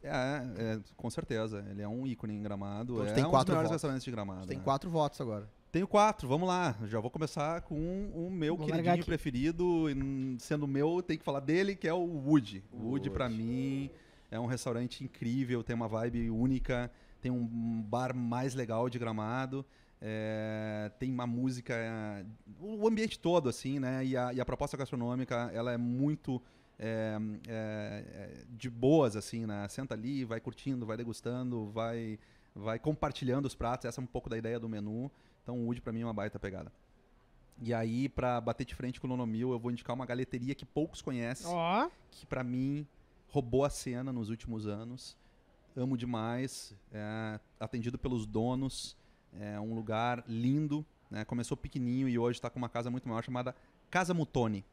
É, é, com certeza. Ele é um ícone em Gramado. Então é tem um quatro dos melhores votos. restaurantes de Gramado. Tem né? quatro votos agora. Tenho quatro, vamos lá. Já vou começar com o meu Vou queridinho preferido. e, hum, Sendo meu, tem que falar dele, que é o Woody. O Woody, pra Woody. mim, É um restaurante incrível, tem uma vibe única, tem um bar mais legal de gramado. É, tem uma música, o ambiente todo, assim, né? E a, e a proposta gastronômica, ela é muito é, é, de boas, assim, né? Senta ali, vai curtindo, vai degustando, vai, vai compartilhando os pratos. Essa é um pouco da ideia do menu. Então, o Wood, para mim, é uma baita pegada. E aí, para bater de frente com o Nonomil, eu vou indicar uma galeteria que poucos conhecem, Ó. que para mim roubou a cena nos últimos anos. Amo demais, é, atendido pelos donos, é um lugar lindo, né? Começou pequenininho e hoje está com uma casa muito maior chamada Casa Mutoni.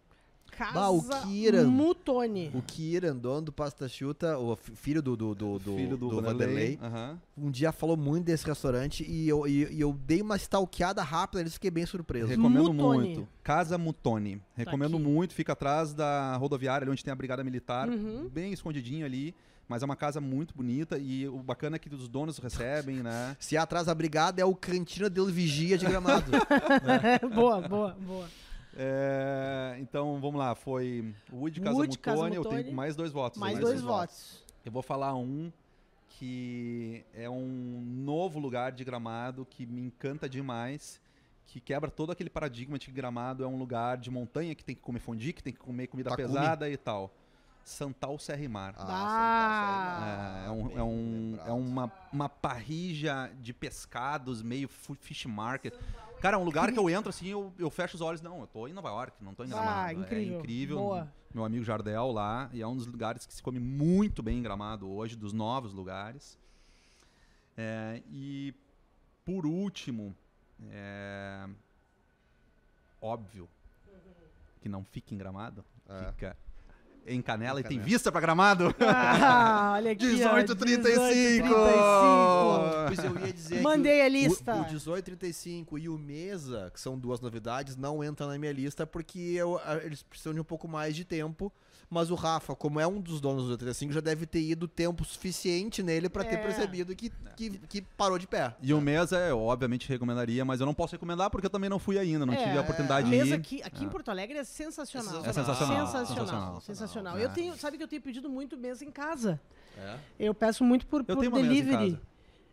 Casa Bah, o Kira. Mutoni. O Kiran, dono do Pasta Chuta, o fi- filho do, do, do, do, filho do, do Vanderlei. Vanderlei, Aham. um dia falou muito desse restaurante e eu, e, e eu dei uma stalkeada rápida neles e fiquei bem surpreso. Recomendo Mutoni. muito. Casa Mutoni. Recomendo aqui. muito. Fica atrás da rodoviária, ali onde tem a Brigada Militar. Uhum. Bem escondidinho ali. Mas é uma casa muito bonita e o bacana é que os donos recebem, né? Se atrás da brigada é o Cantina del Vigia de Gramado. boa, boa, boa. É, então, vamos lá. Foi Wood, Casa Wood, Casa Mutoni. Eu tenho mais dois votos. Mais aí. dois votos. Eu vou falar um que é um novo lugar de Gramado que me encanta demais, que quebra todo aquele paradigma de que Gramado é um lugar de montanha que tem que comer fondue, que tem que comer comida Takumi. pesada e tal. Santal Serra e Mar. Ah. É, é, um, é, um, é uma, uma parrija de pescados, meio fish market. Cara, é um lugar que eu entro assim, eu, eu fecho os olhos. Não, eu tô em Nova York, não tô em Gramado. Ah, incrível. É incrível. Boa. Meu amigo Jardel lá, e é um dos lugares que se come muito bem em Gramado hoje, dos novos lugares. É, e por último, é, óbvio que não fica em Gramado, É. fica em Canela Em e tem vista pra Gramado. Ah, olha aqui. ó, 1835. 1835. Pois eu ia dizer Mandei que a o- lista. O, 1835 e o Mesa, que são duas novidades, não entram na minha lista porque eu- eles precisam de um pouco mais de tempo. Mas o Rafa, como é um dos donos do 85, já deve ter ido tempo suficiente nele pra ter É. percebido que, que, que parou de pé. E o Mesa, eu obviamente recomendaria, mas eu não posso recomendar porque eu também não fui ainda, não tive a oportunidade de Mesa ir. aqui, aqui em Porto Alegre é sensacional. É sensacional. Sensacional. Sensacional. sensacional. É. Eu tenho, sabe que eu tenho pedido muito mesa em casa. É. Eu peço muito por, Eu por tenho uma mesa em delivery.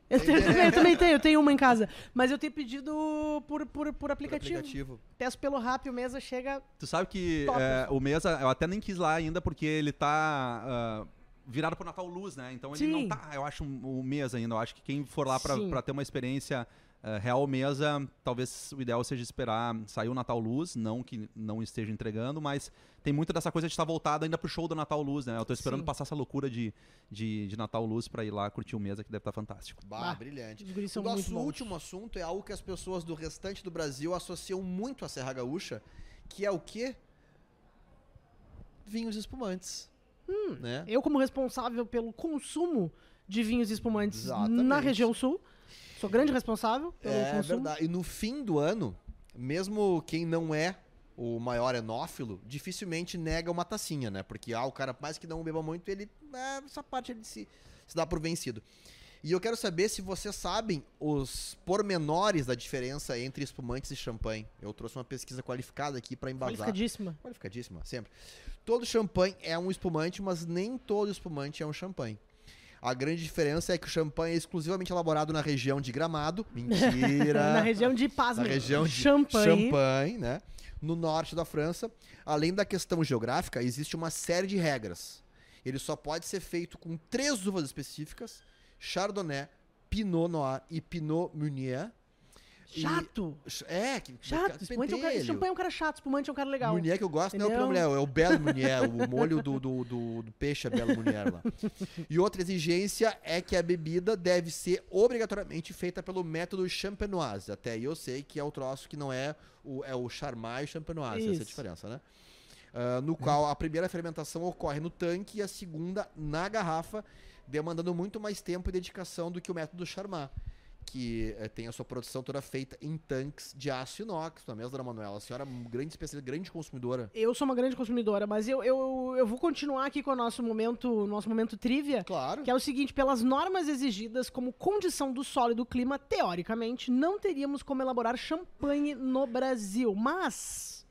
Eu, tenho, também, eu também tenho, eu tenho uma em casa. Mas eu tenho pedido por, por, por, aplicativo. Por aplicativo. Peço pelo rap, o mesa chega. Tu sabe que é, o Mesa, eu até nem quis lá ainda porque ele tá ah, virado pro Natal Luz, né? Então ele Sim. não tá, eu acho, o Mesa ainda. Eu acho que quem for lá pra, pra ter uma experiência ah, real Mesa, talvez o ideal seja esperar sair o Natal Luz, não que não esteja entregando, mas tem muito dessa coisa de estar voltado ainda pro show do Natal Luz, né? Eu tô esperando Sim. passar essa loucura de, de, de Natal Luz pra ir lá curtir o Mesa, que deve estar fantástico. Bah, Ah, brilhante. O nosso bons. último assunto é algo que as pessoas do restante do Brasil associam muito à Serra Gaúcha, que é o quê? Vinhos espumantes. né? Eu, como responsável pelo consumo de vinhos espumantes Exatamente. na região sul, sou grande responsável pelo É consumo. verdade. E no fim do ano, mesmo quem não é o maior enófilo, dificilmente nega uma tacinha, né? Porque ah, o cara, mais que não beba muito, ele. é, essa parte ele se, se dá por vencido. E eu quero saber se vocês sabem os pormenores da diferença entre espumantes e champanhe. Eu trouxe uma pesquisa qualificada aqui para embasar. Qualificadíssima. Qualificadíssima, sempre. Todo champanhe é um espumante, mas nem todo espumante é um champanhe. A grande diferença é que o champanhe é exclusivamente elaborado na região de Gramado. Mentira. Na região de Na Pasme. região de Champagne. Champagne, né? No norte da França. Além da questão geográfica, existe uma série de regras. Ele só pode ser feito com três uvas específicas: Chardonnay, Pinot Noir e Pinot Meunier. E- Chato. É, que Chato. Espumante é um cara, champanhe é um cara chato, espumante é um cara legal. Munier que eu gosto não é o Entendeu? Meunier, é o Belo Munier, o molho do, do, do, do peixe é Belo Munier lá. E outra exigência é que a bebida deve ser obrigatoriamente feita pelo método champenoise. Até aí eu sei que é o troço que não é o, é o charmai e champenoise, essa é a Isso. diferença, né? Ah, no qual a primeira fermentação ocorre no tanque e a segunda na garrafa, demandando muito mais tempo e dedicação do que o método Charmat, que eh, tem a sua produção toda feita em tanques de aço inox. Não é mesmo, dona Manuela? A senhora é uma grande especialista, grande consumidora. Eu sou uma grande consumidora, mas eu, eu, eu vou continuar aqui com o nosso momento, nosso momento trivia. Claro. Que é o seguinte, pelas normas exigidas como condição do solo e do clima, teoricamente, não teríamos como elaborar champanhe no Brasil. Mas,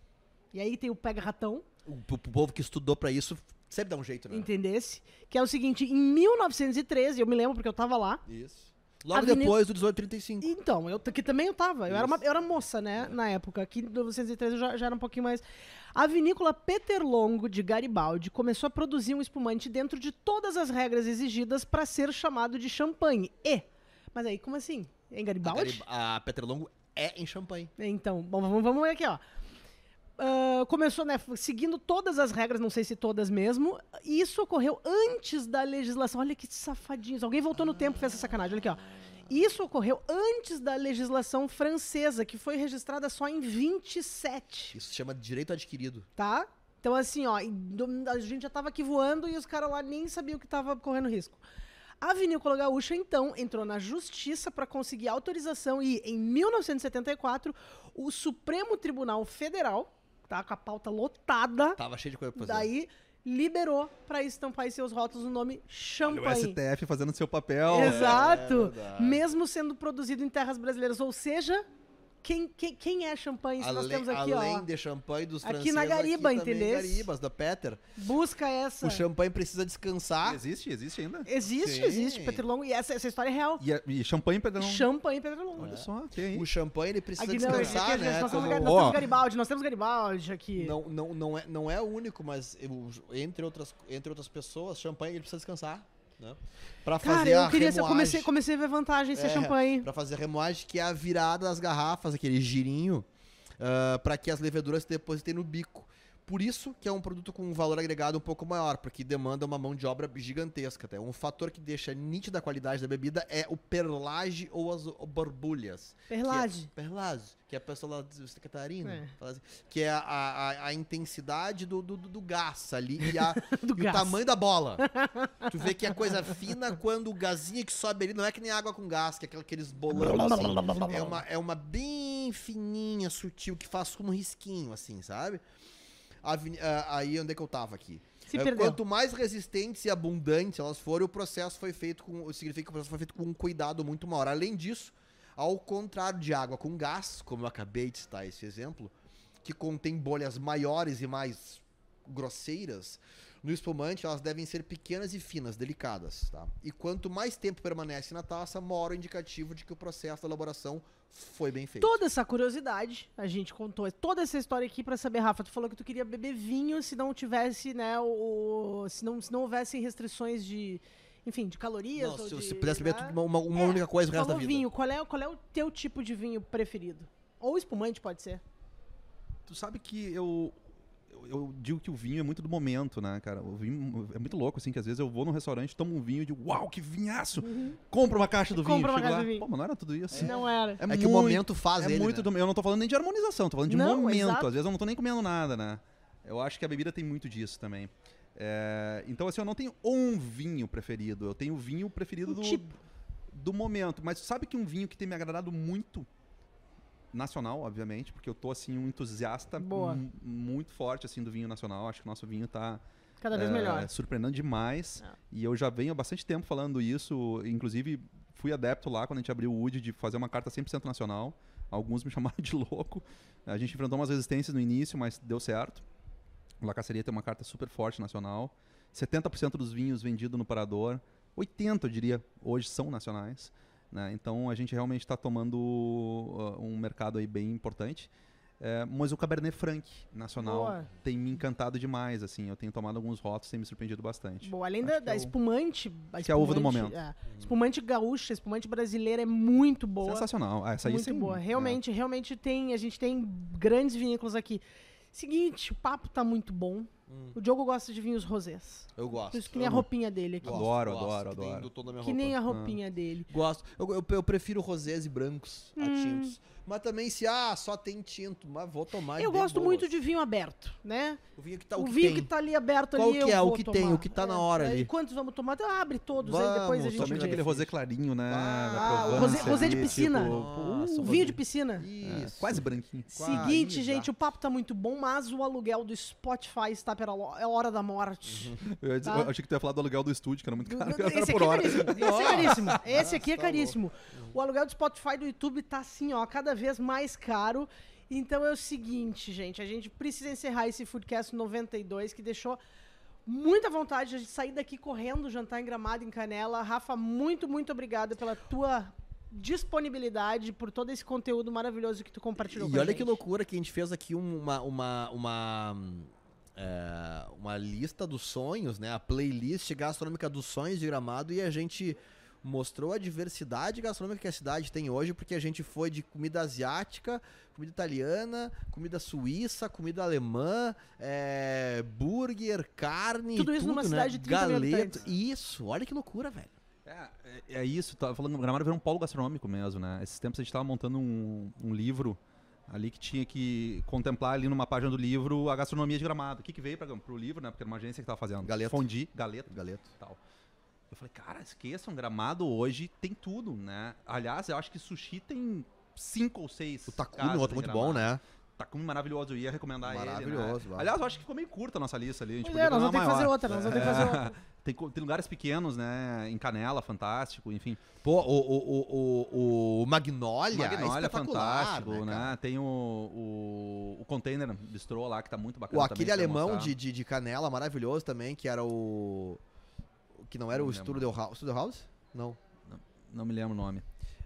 e aí tem o pega-ratão, O, o povo que estudou pra isso Sempre dá um jeito, né? entendesse? Que é o seguinte, em 1913, eu me lembro porque eu tava lá. Isso. Logo A viní- depois do 1835. Então, eu que também eu tava. Eu era, uma, eu era moça, né, na época. Aqui em 1913 eu já, já era um pouquinho mais. A vinícola Peter Longo de Garibaldi começou a produzir um espumante dentro de todas as regras exigidas para ser chamado de champanhe. E. Mas aí, como assim? Em A, Garibaldi? Garib- a Petrolongo é em champanhe. Então, bom, vamos, vamos ver aqui, ó. Ah, começou, né, seguindo todas as regras, não sei se todas mesmo. E isso ocorreu antes da legislação. Olha que safadinhos. Alguém voltou no tempo e fez essa sacanagem. Olha aqui, ó. Isso ocorreu antes da legislação francesa, que foi registrada só em 27, Isso se chama direito adquirido. tá? Então, assim, ó, a gente já tava aqui voando e os caras lá nem sabiam que tava correndo risco. A Vinícola Gaúcha, então, entrou na justiça para conseguir autorização e, em 1974, o Supremo Tribunal Federal, tá com a pauta lotada, Tava cheio de coisa pra fazer. daí liberou para estampar em seus rótulos o nome Olha o Champanhe. STF fazendo seu papel. Exato. É. Mesmo sendo produzido em terras brasileiras. Ou seja, quem, quem, quem é champanhe? Se nós Além, temos aqui, além ó. de champanhe dos Aqui franceses, na Gariba, aqui entendesse? Garibas, da Peter. Busca essa. O champanhe precisa descansar. Existe, existe ainda. Existe, Sim. existe, Petrolongo. E essa, essa história é real. E, a- e champanhe Pedrão. Champanhe Petrolongo. Olha só, que aí. O champanhe ele precisa Aqui não, aqui, descansar, aqui, né? nós, temos, Como- nós Ó. temos Garibaldi, nós temos Garibaldi aqui. Não, não, não, é, não é o único, mas eu- entre, outras, entre outras pessoas, champanhe ele precisa descansar. Né? Pra Cara, fazer eu a queria eu remoagem. comecei, comecei a ver vantagem em ser É, champanhe. Pra fazer a remoagem, que é a virada das garrafas, aquele girinho, ah, pra que as leveduras se depositem no bico. Por isso que é um produto com um valor agregado um pouco maior, porque demanda uma mão de obra gigantesca. Até. Um fator que deixa nítida a qualidade da bebida é o perlage ou as borbulhas. Perlage. Que é, perlage, que é a pessoa lá de Santa Catarina. É. assim, que é a, a, a intensidade do, do, do gás ali e, a, Do e gás. o tamanho da bola. tu vê que é coisa fina quando o gazinho que sobe ali não é que nem água com gás, que é aqueles bolão assim. É uma, é uma bem fininha, sutil, que faz como um risquinho, assim, sabe? Ah, aí onde é que eu tava aqui? Se É. Quanto mais resistentes e abundantes elas forem, o processo foi feito com. Significa que o processo foi feito com um cuidado muito maior. Além disso, ao contrário de água com gás, como eu acabei de citar esse exemplo, que contém bolhas maiores e mais grosseiras, no espumante elas devem ser pequenas e finas, delicadas, tá? E quanto mais tempo permanece na taça, maior o indicativo de que o processo de elaboração foi bem feito. Toda essa curiosidade, a gente contou toda essa história aqui pra saber, Rafa, tu falou que tu queria beber vinho se não tivesse, né, o, se não, se não houvessem restrições de, enfim, de calorias Não, ou se de, você pudesse beber né? uma, uma É, única coisa o resto da vida. vinho, qual é, qual é o teu tipo de vinho preferido? Ou espumante pode ser. Tu sabe que eu, eu, digo que o vinho é muito do momento, né, cara? O vinho é muito louco, assim, que às vezes eu vou num restaurante, tomo um vinho e digo, uau, que vinhaço! Compra uma caixa do vinho. Compra uma chego caixa lá, do vinho. Pô, mas não era tudo isso. Não era. É, É muito, que o momento faz é ele, muito né? do- Eu não tô falando nem de harmonização, tô falando de Não, momento. exato. Às vezes eu não tô nem comendo nada, né? Eu acho que a bebida tem muito disso também. É, então, assim, eu não tenho um vinho preferido. Eu tenho o vinho preferido Um do, tipo. do momento. Mas sabe que um vinho que tem me agradado muito, nacional, obviamente, porque eu tô, assim, um entusiasta muito forte, assim, do vinho nacional. Acho que o nosso vinho tá Cada vez é, melhor. surpreendendo demais. É. E eu já venho há bastante tempo falando isso. Inclusive, fui adepto lá quando a gente abriu o UD de fazer uma carta 100% nacional. Alguns me chamaram de louco. A gente enfrentou umas resistências no início, mas deu certo. O Lacaceria tem uma carta super forte nacional. 70% dos vinhos vendidos no Parador, 80% eu diria, hoje são nacionais. Né? Então a gente realmente está tomando uh, um mercado aí bem importante. É, mas o Cabernet Franc nacional Boa. tem me encantado demais, assim. Eu tenho tomado alguns rótulos, tem me surpreendido bastante. Boa, além Acho da, que da é espumante, a que é a uva do momento. é. Espumante gaúcha, espumante brasileira é muito boa. Sensacional. Ah, essa aí muito sim, boa. é. Realmente, realmente tem. A gente tem grandes vinícolas aqui. Seguinte, o papo tá muito bom. Hum, O Diogo gosta de vinhos rosés. eu gosto. Por isso que nem a amo. roupinha dele aqui. Adoro, gosto, adoro, que nem adoro. Que roupa. nem a roupinha dele. Gosto. Eu, eu, eu prefiro rosés e brancos a Hum. tintos. Mas também se, ah, só tem tinto, mas vou tomar Eu gosto boas. muito de vinho aberto, né? O vinho que tá, o, o que vinho tem. que tá ali aberto Qual ali, que eu é? O que tomar. tem, o que tá na hora É, ali. E quantos vamos tomar? Então, abre todos, aí depois a Vamos, gente Somente aquele rosé clarinho, né? Ah, Ah, o rosé, rosé de ali, piscina. tipo, Nossa, rosé. vinho de piscina. é, Isso. quase branquinho. Seguinte, Quase, gente, já. o papo tá muito bom, mas o aluguel do Spotify está pela é hora da morte. Eu, ia dizer- Tá. eu achei que tu ia falar do aluguel do estúdio, que era muito caro, que era Esse aqui é caríssimo. Esse é caríssimo. Esse aqui é tá caríssimo. O aluguel do Spotify do YouTube tá assim, ó, cada vez mais caro. Então é o seguinte, gente, a gente precisa encerrar esse Foodcast 92 que deixou muita vontade de sair daqui correndo, jantar em Gramado, em Canela. Rafa, muito, muito obrigada pela tua disponibilidade, por todo esse conteúdo maravilhoso que tu compartilhou E com a olha gente. que loucura que a gente fez aqui um- uma, uma, uma, é, uma lista dos sonhos, né? A playlist gastronômica dos sonhos de Gramado e a gente mostrou a diversidade gastronômica que a cidade tem hoje, porque a gente foi de comida asiática, comida italiana, comida suíça, comida alemã, é, burger, carne, Tudo isso numa né? cidade de 30 mil Galeto. Isso, olha que loucura, velho. É, é- é isso, tá falando, Gramado virou um polo gastronômico mesmo, né? Esses tempos a gente tava montando um, um livro ali que tinha que contemplar ali numa página do livro a gastronomia de Gramado. O que, que veio para pro livro, né? Porque era uma agência que tava fazendo. Galeto. Fondi, galeto Galeto. e tal. Eu falei, cara, esqueçam, Gramado hoje tem tudo, né? Aliás, eu acho que sushi tem cinco ou seis O Takumi, casas outro muito Gramado. bom, né? Takumi maravilhoso, eu ia recomendar ele, Maravilhoso, né? Aliás, eu acho que ficou meio curta a nossa lista ali. A gente Pois podia é, nós vamos ter que fazer outra, nós vamos ter que fazer outra. Tem, lugares pequenos, né? Em Canela, fantástico, enfim. Pô, o, o, o, o, Magnolia, Magnolia é é fantástico, né? cara? Tem o, o, o Container Bistrô lá, que tá muito bacana O aquele alemão de, de, de canela maravilhoso também, que era o. Que não era Não o. Studio House. Studio House? Não. Não me lembro o nome.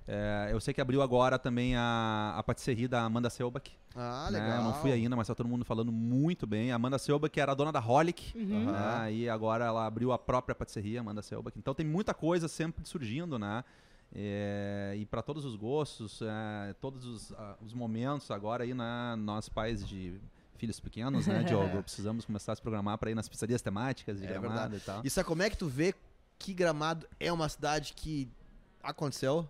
É, eu sei que abriu agora também a, a patisserie da Amanda Selbach. Ah, né? legal. Eu não fui ainda, mas tá todo mundo falando muito bem. A Amanda Selbach era a dona da Holic. Uhum. Né? E agora ela abriu a própria patisserie, Amanda Selbach. Então tem muita coisa sempre surgindo, né? É, e para todos os gostos, é, todos os, ah, os momentos agora aí, né? Nós pais de filhos pequenos, né, Diogo? Precisamos começar a se programar para ir nas pizzarias temáticas de É Gramado verdade. e tal. E sabe como é que tu vê que Gramado é uma cidade que aconteceu?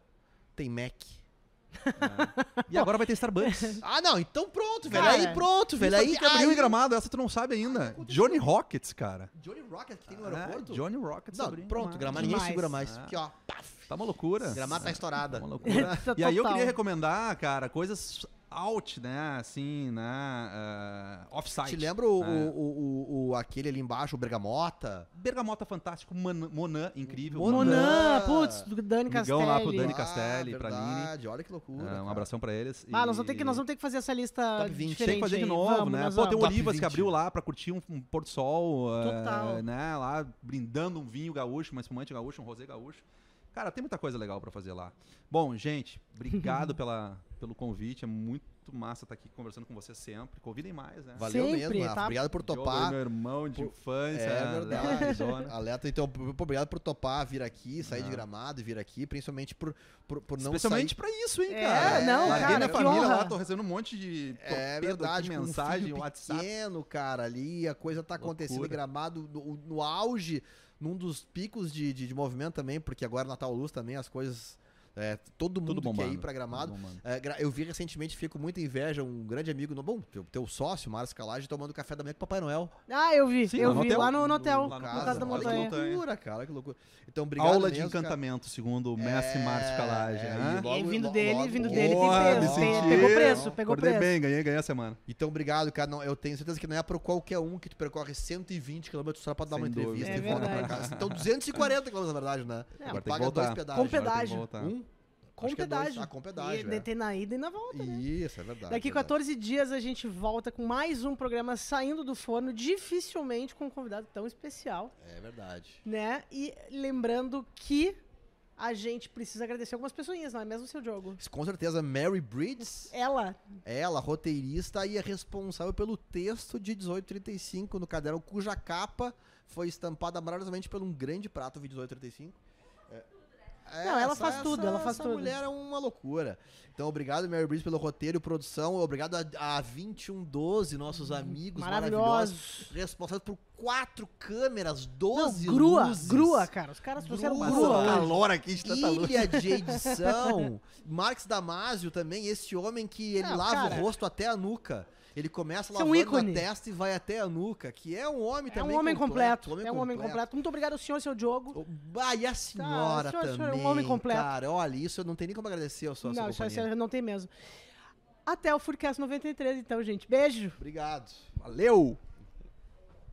Tem Mac. E agora vai ter Starbucks. Ah, não, então pronto, velho. Cara, aí pronto, velho. Isso Aí, aqui abriu aí- em Gramado, essa tu não sabe ainda. Johnny Rockets, cara. Johnny Rocket que tem no É, aeroporto? Johnny Rockets Não, pronto, Gramado ninguém segura mais. Ah. Aqui, ó. Paf. Tá uma loucura. Gramado tá estourada. Tá uma loucura. Tá e aí eu queria recomendar, cara, coisas out, né? Assim, né? eh, off-site. Te lembra o, É. o, o, o- aquele ali embaixo, o Bergamota? Bergamota fantástico, Man- Monan incrível. Monan, Monan. putz, do Dani Castelli. lá pro Dani Ah, Castelli, pra verdade, olha que loucura. É, um abração pra eles. Ah, E- nós vamos, ter que, nós vamos ter que fazer essa lista Top 20. diferente Tem que fazer de novo, Vamos, né? Pô, tem o Olivas 20. que abriu lá pra curtir um, um pôr do sol, Total. né? Lá brindando um vinho gaúcho, uma espumante gaúcho, um rosé gaúcho. Cara, tem muita coisa legal pra fazer lá. Bom, gente, obrigado pela, pelo convite. É muito massa estar aqui conversando com vocês sempre. Convidem mais, né? Valeu Sempre, mesmo, Rafa. tá? Obrigado por Diogo, topar. meu irmão de Por- infância. É verdade. Arizona. Alerta, então, obrigado por topar vir aqui, sair de Ah. gramado e vir aqui, principalmente por, por, por não Especialmente sair. pra isso, hein, É, cara? não, Larguei cara, minha que família honra. lá, tô recebendo um monte de É verdade, aqui, um mensagem, filho WhatsApp. pequeno, cara, ali, a coisa tá acontecendo em Loucura. gramado no, no auge, num dos picos de, de, de movimento também, porque agora Natal Luz também, as coisas. É, todo mundo Tudo quer ir pra gramado. É, eu vi recentemente, fico com muita inveja, um grande amigo, no, bom, teu, teu sócio, Márcio Calage, tomando café da manhã com o Papai Noel. Ah, eu vi, Sim, eu vi hotel. lá no, no hotel, no lá no Casa Casa da que Montanha. Montanha. loucura, cara, que loucura. Então, obrigado Aula de mesmo, cara. encantamento, segundo o mestre É, Márcio Calage. é, né? e logo- E vindo logo- dele, logo- vindo Boa, dele tem preço. tem- senti- pegou preço, pegou Acordei preço. bem, ganhei, ganhei a semana. Então, obrigado, cara. Não, eu tenho certeza que não é para qualquer um que tu percorre 120 km só pra dar uma entrevista É e volta pra casa. Então, 240 km na verdade, né? É, Agora tem que paga dois voltar. pedágios. Com pedágio. Que. Um? Com Acho que é pedágio. Ah, com pedágio, E é. tem na ida e na volta, né? Isso, é verdade. Daqui verdade. 14 dias a gente volta com mais um programa saindo do forno, dificilmente com um convidado tão especial, É verdade. né? E lembrando que a gente precisa agradecer algumas pessoinhas, não é mesmo, seu jogo? Com certeza, Mary Bridges, Ela, ela, roteirista e é responsável pelo texto de 1835 no caderno, cuja capa foi estampada maravilhosamente por um grande prato de 1835. É, Não, ela faz tudo, ela faz essa tudo. mulher é uma loucura. Então, obrigado, Mary Bridges, pelo roteiro e produção. Obrigado a, a 2112, nossos amigos maravilhosos. maravilhosos. Responsáveis por quatro câmeras, Não, 12 grua, luzes. grua, cara. Os caras trouxeram Grua. grua. calor aqui de tanta luz. Ilha de edição. Marx Damasio também, esse homem que ele Não, lava cara. o rosto até a nuca. Ele começa Esse é um lavando a testa e vai até a nuca, que é um homem É também um homem completo. homem é um homem completo. Muito obrigado ao senhor, seu Diogo. Ah, e a senhora senhora, senhora, também, um homem completo. cara. Olha, isso eu não tenho nem como agradecer ao sua, sua Não, isso companhia. aí não tem mesmo. Até o Foodcast 93, então, gente. Beijo. Obrigado. Valeu!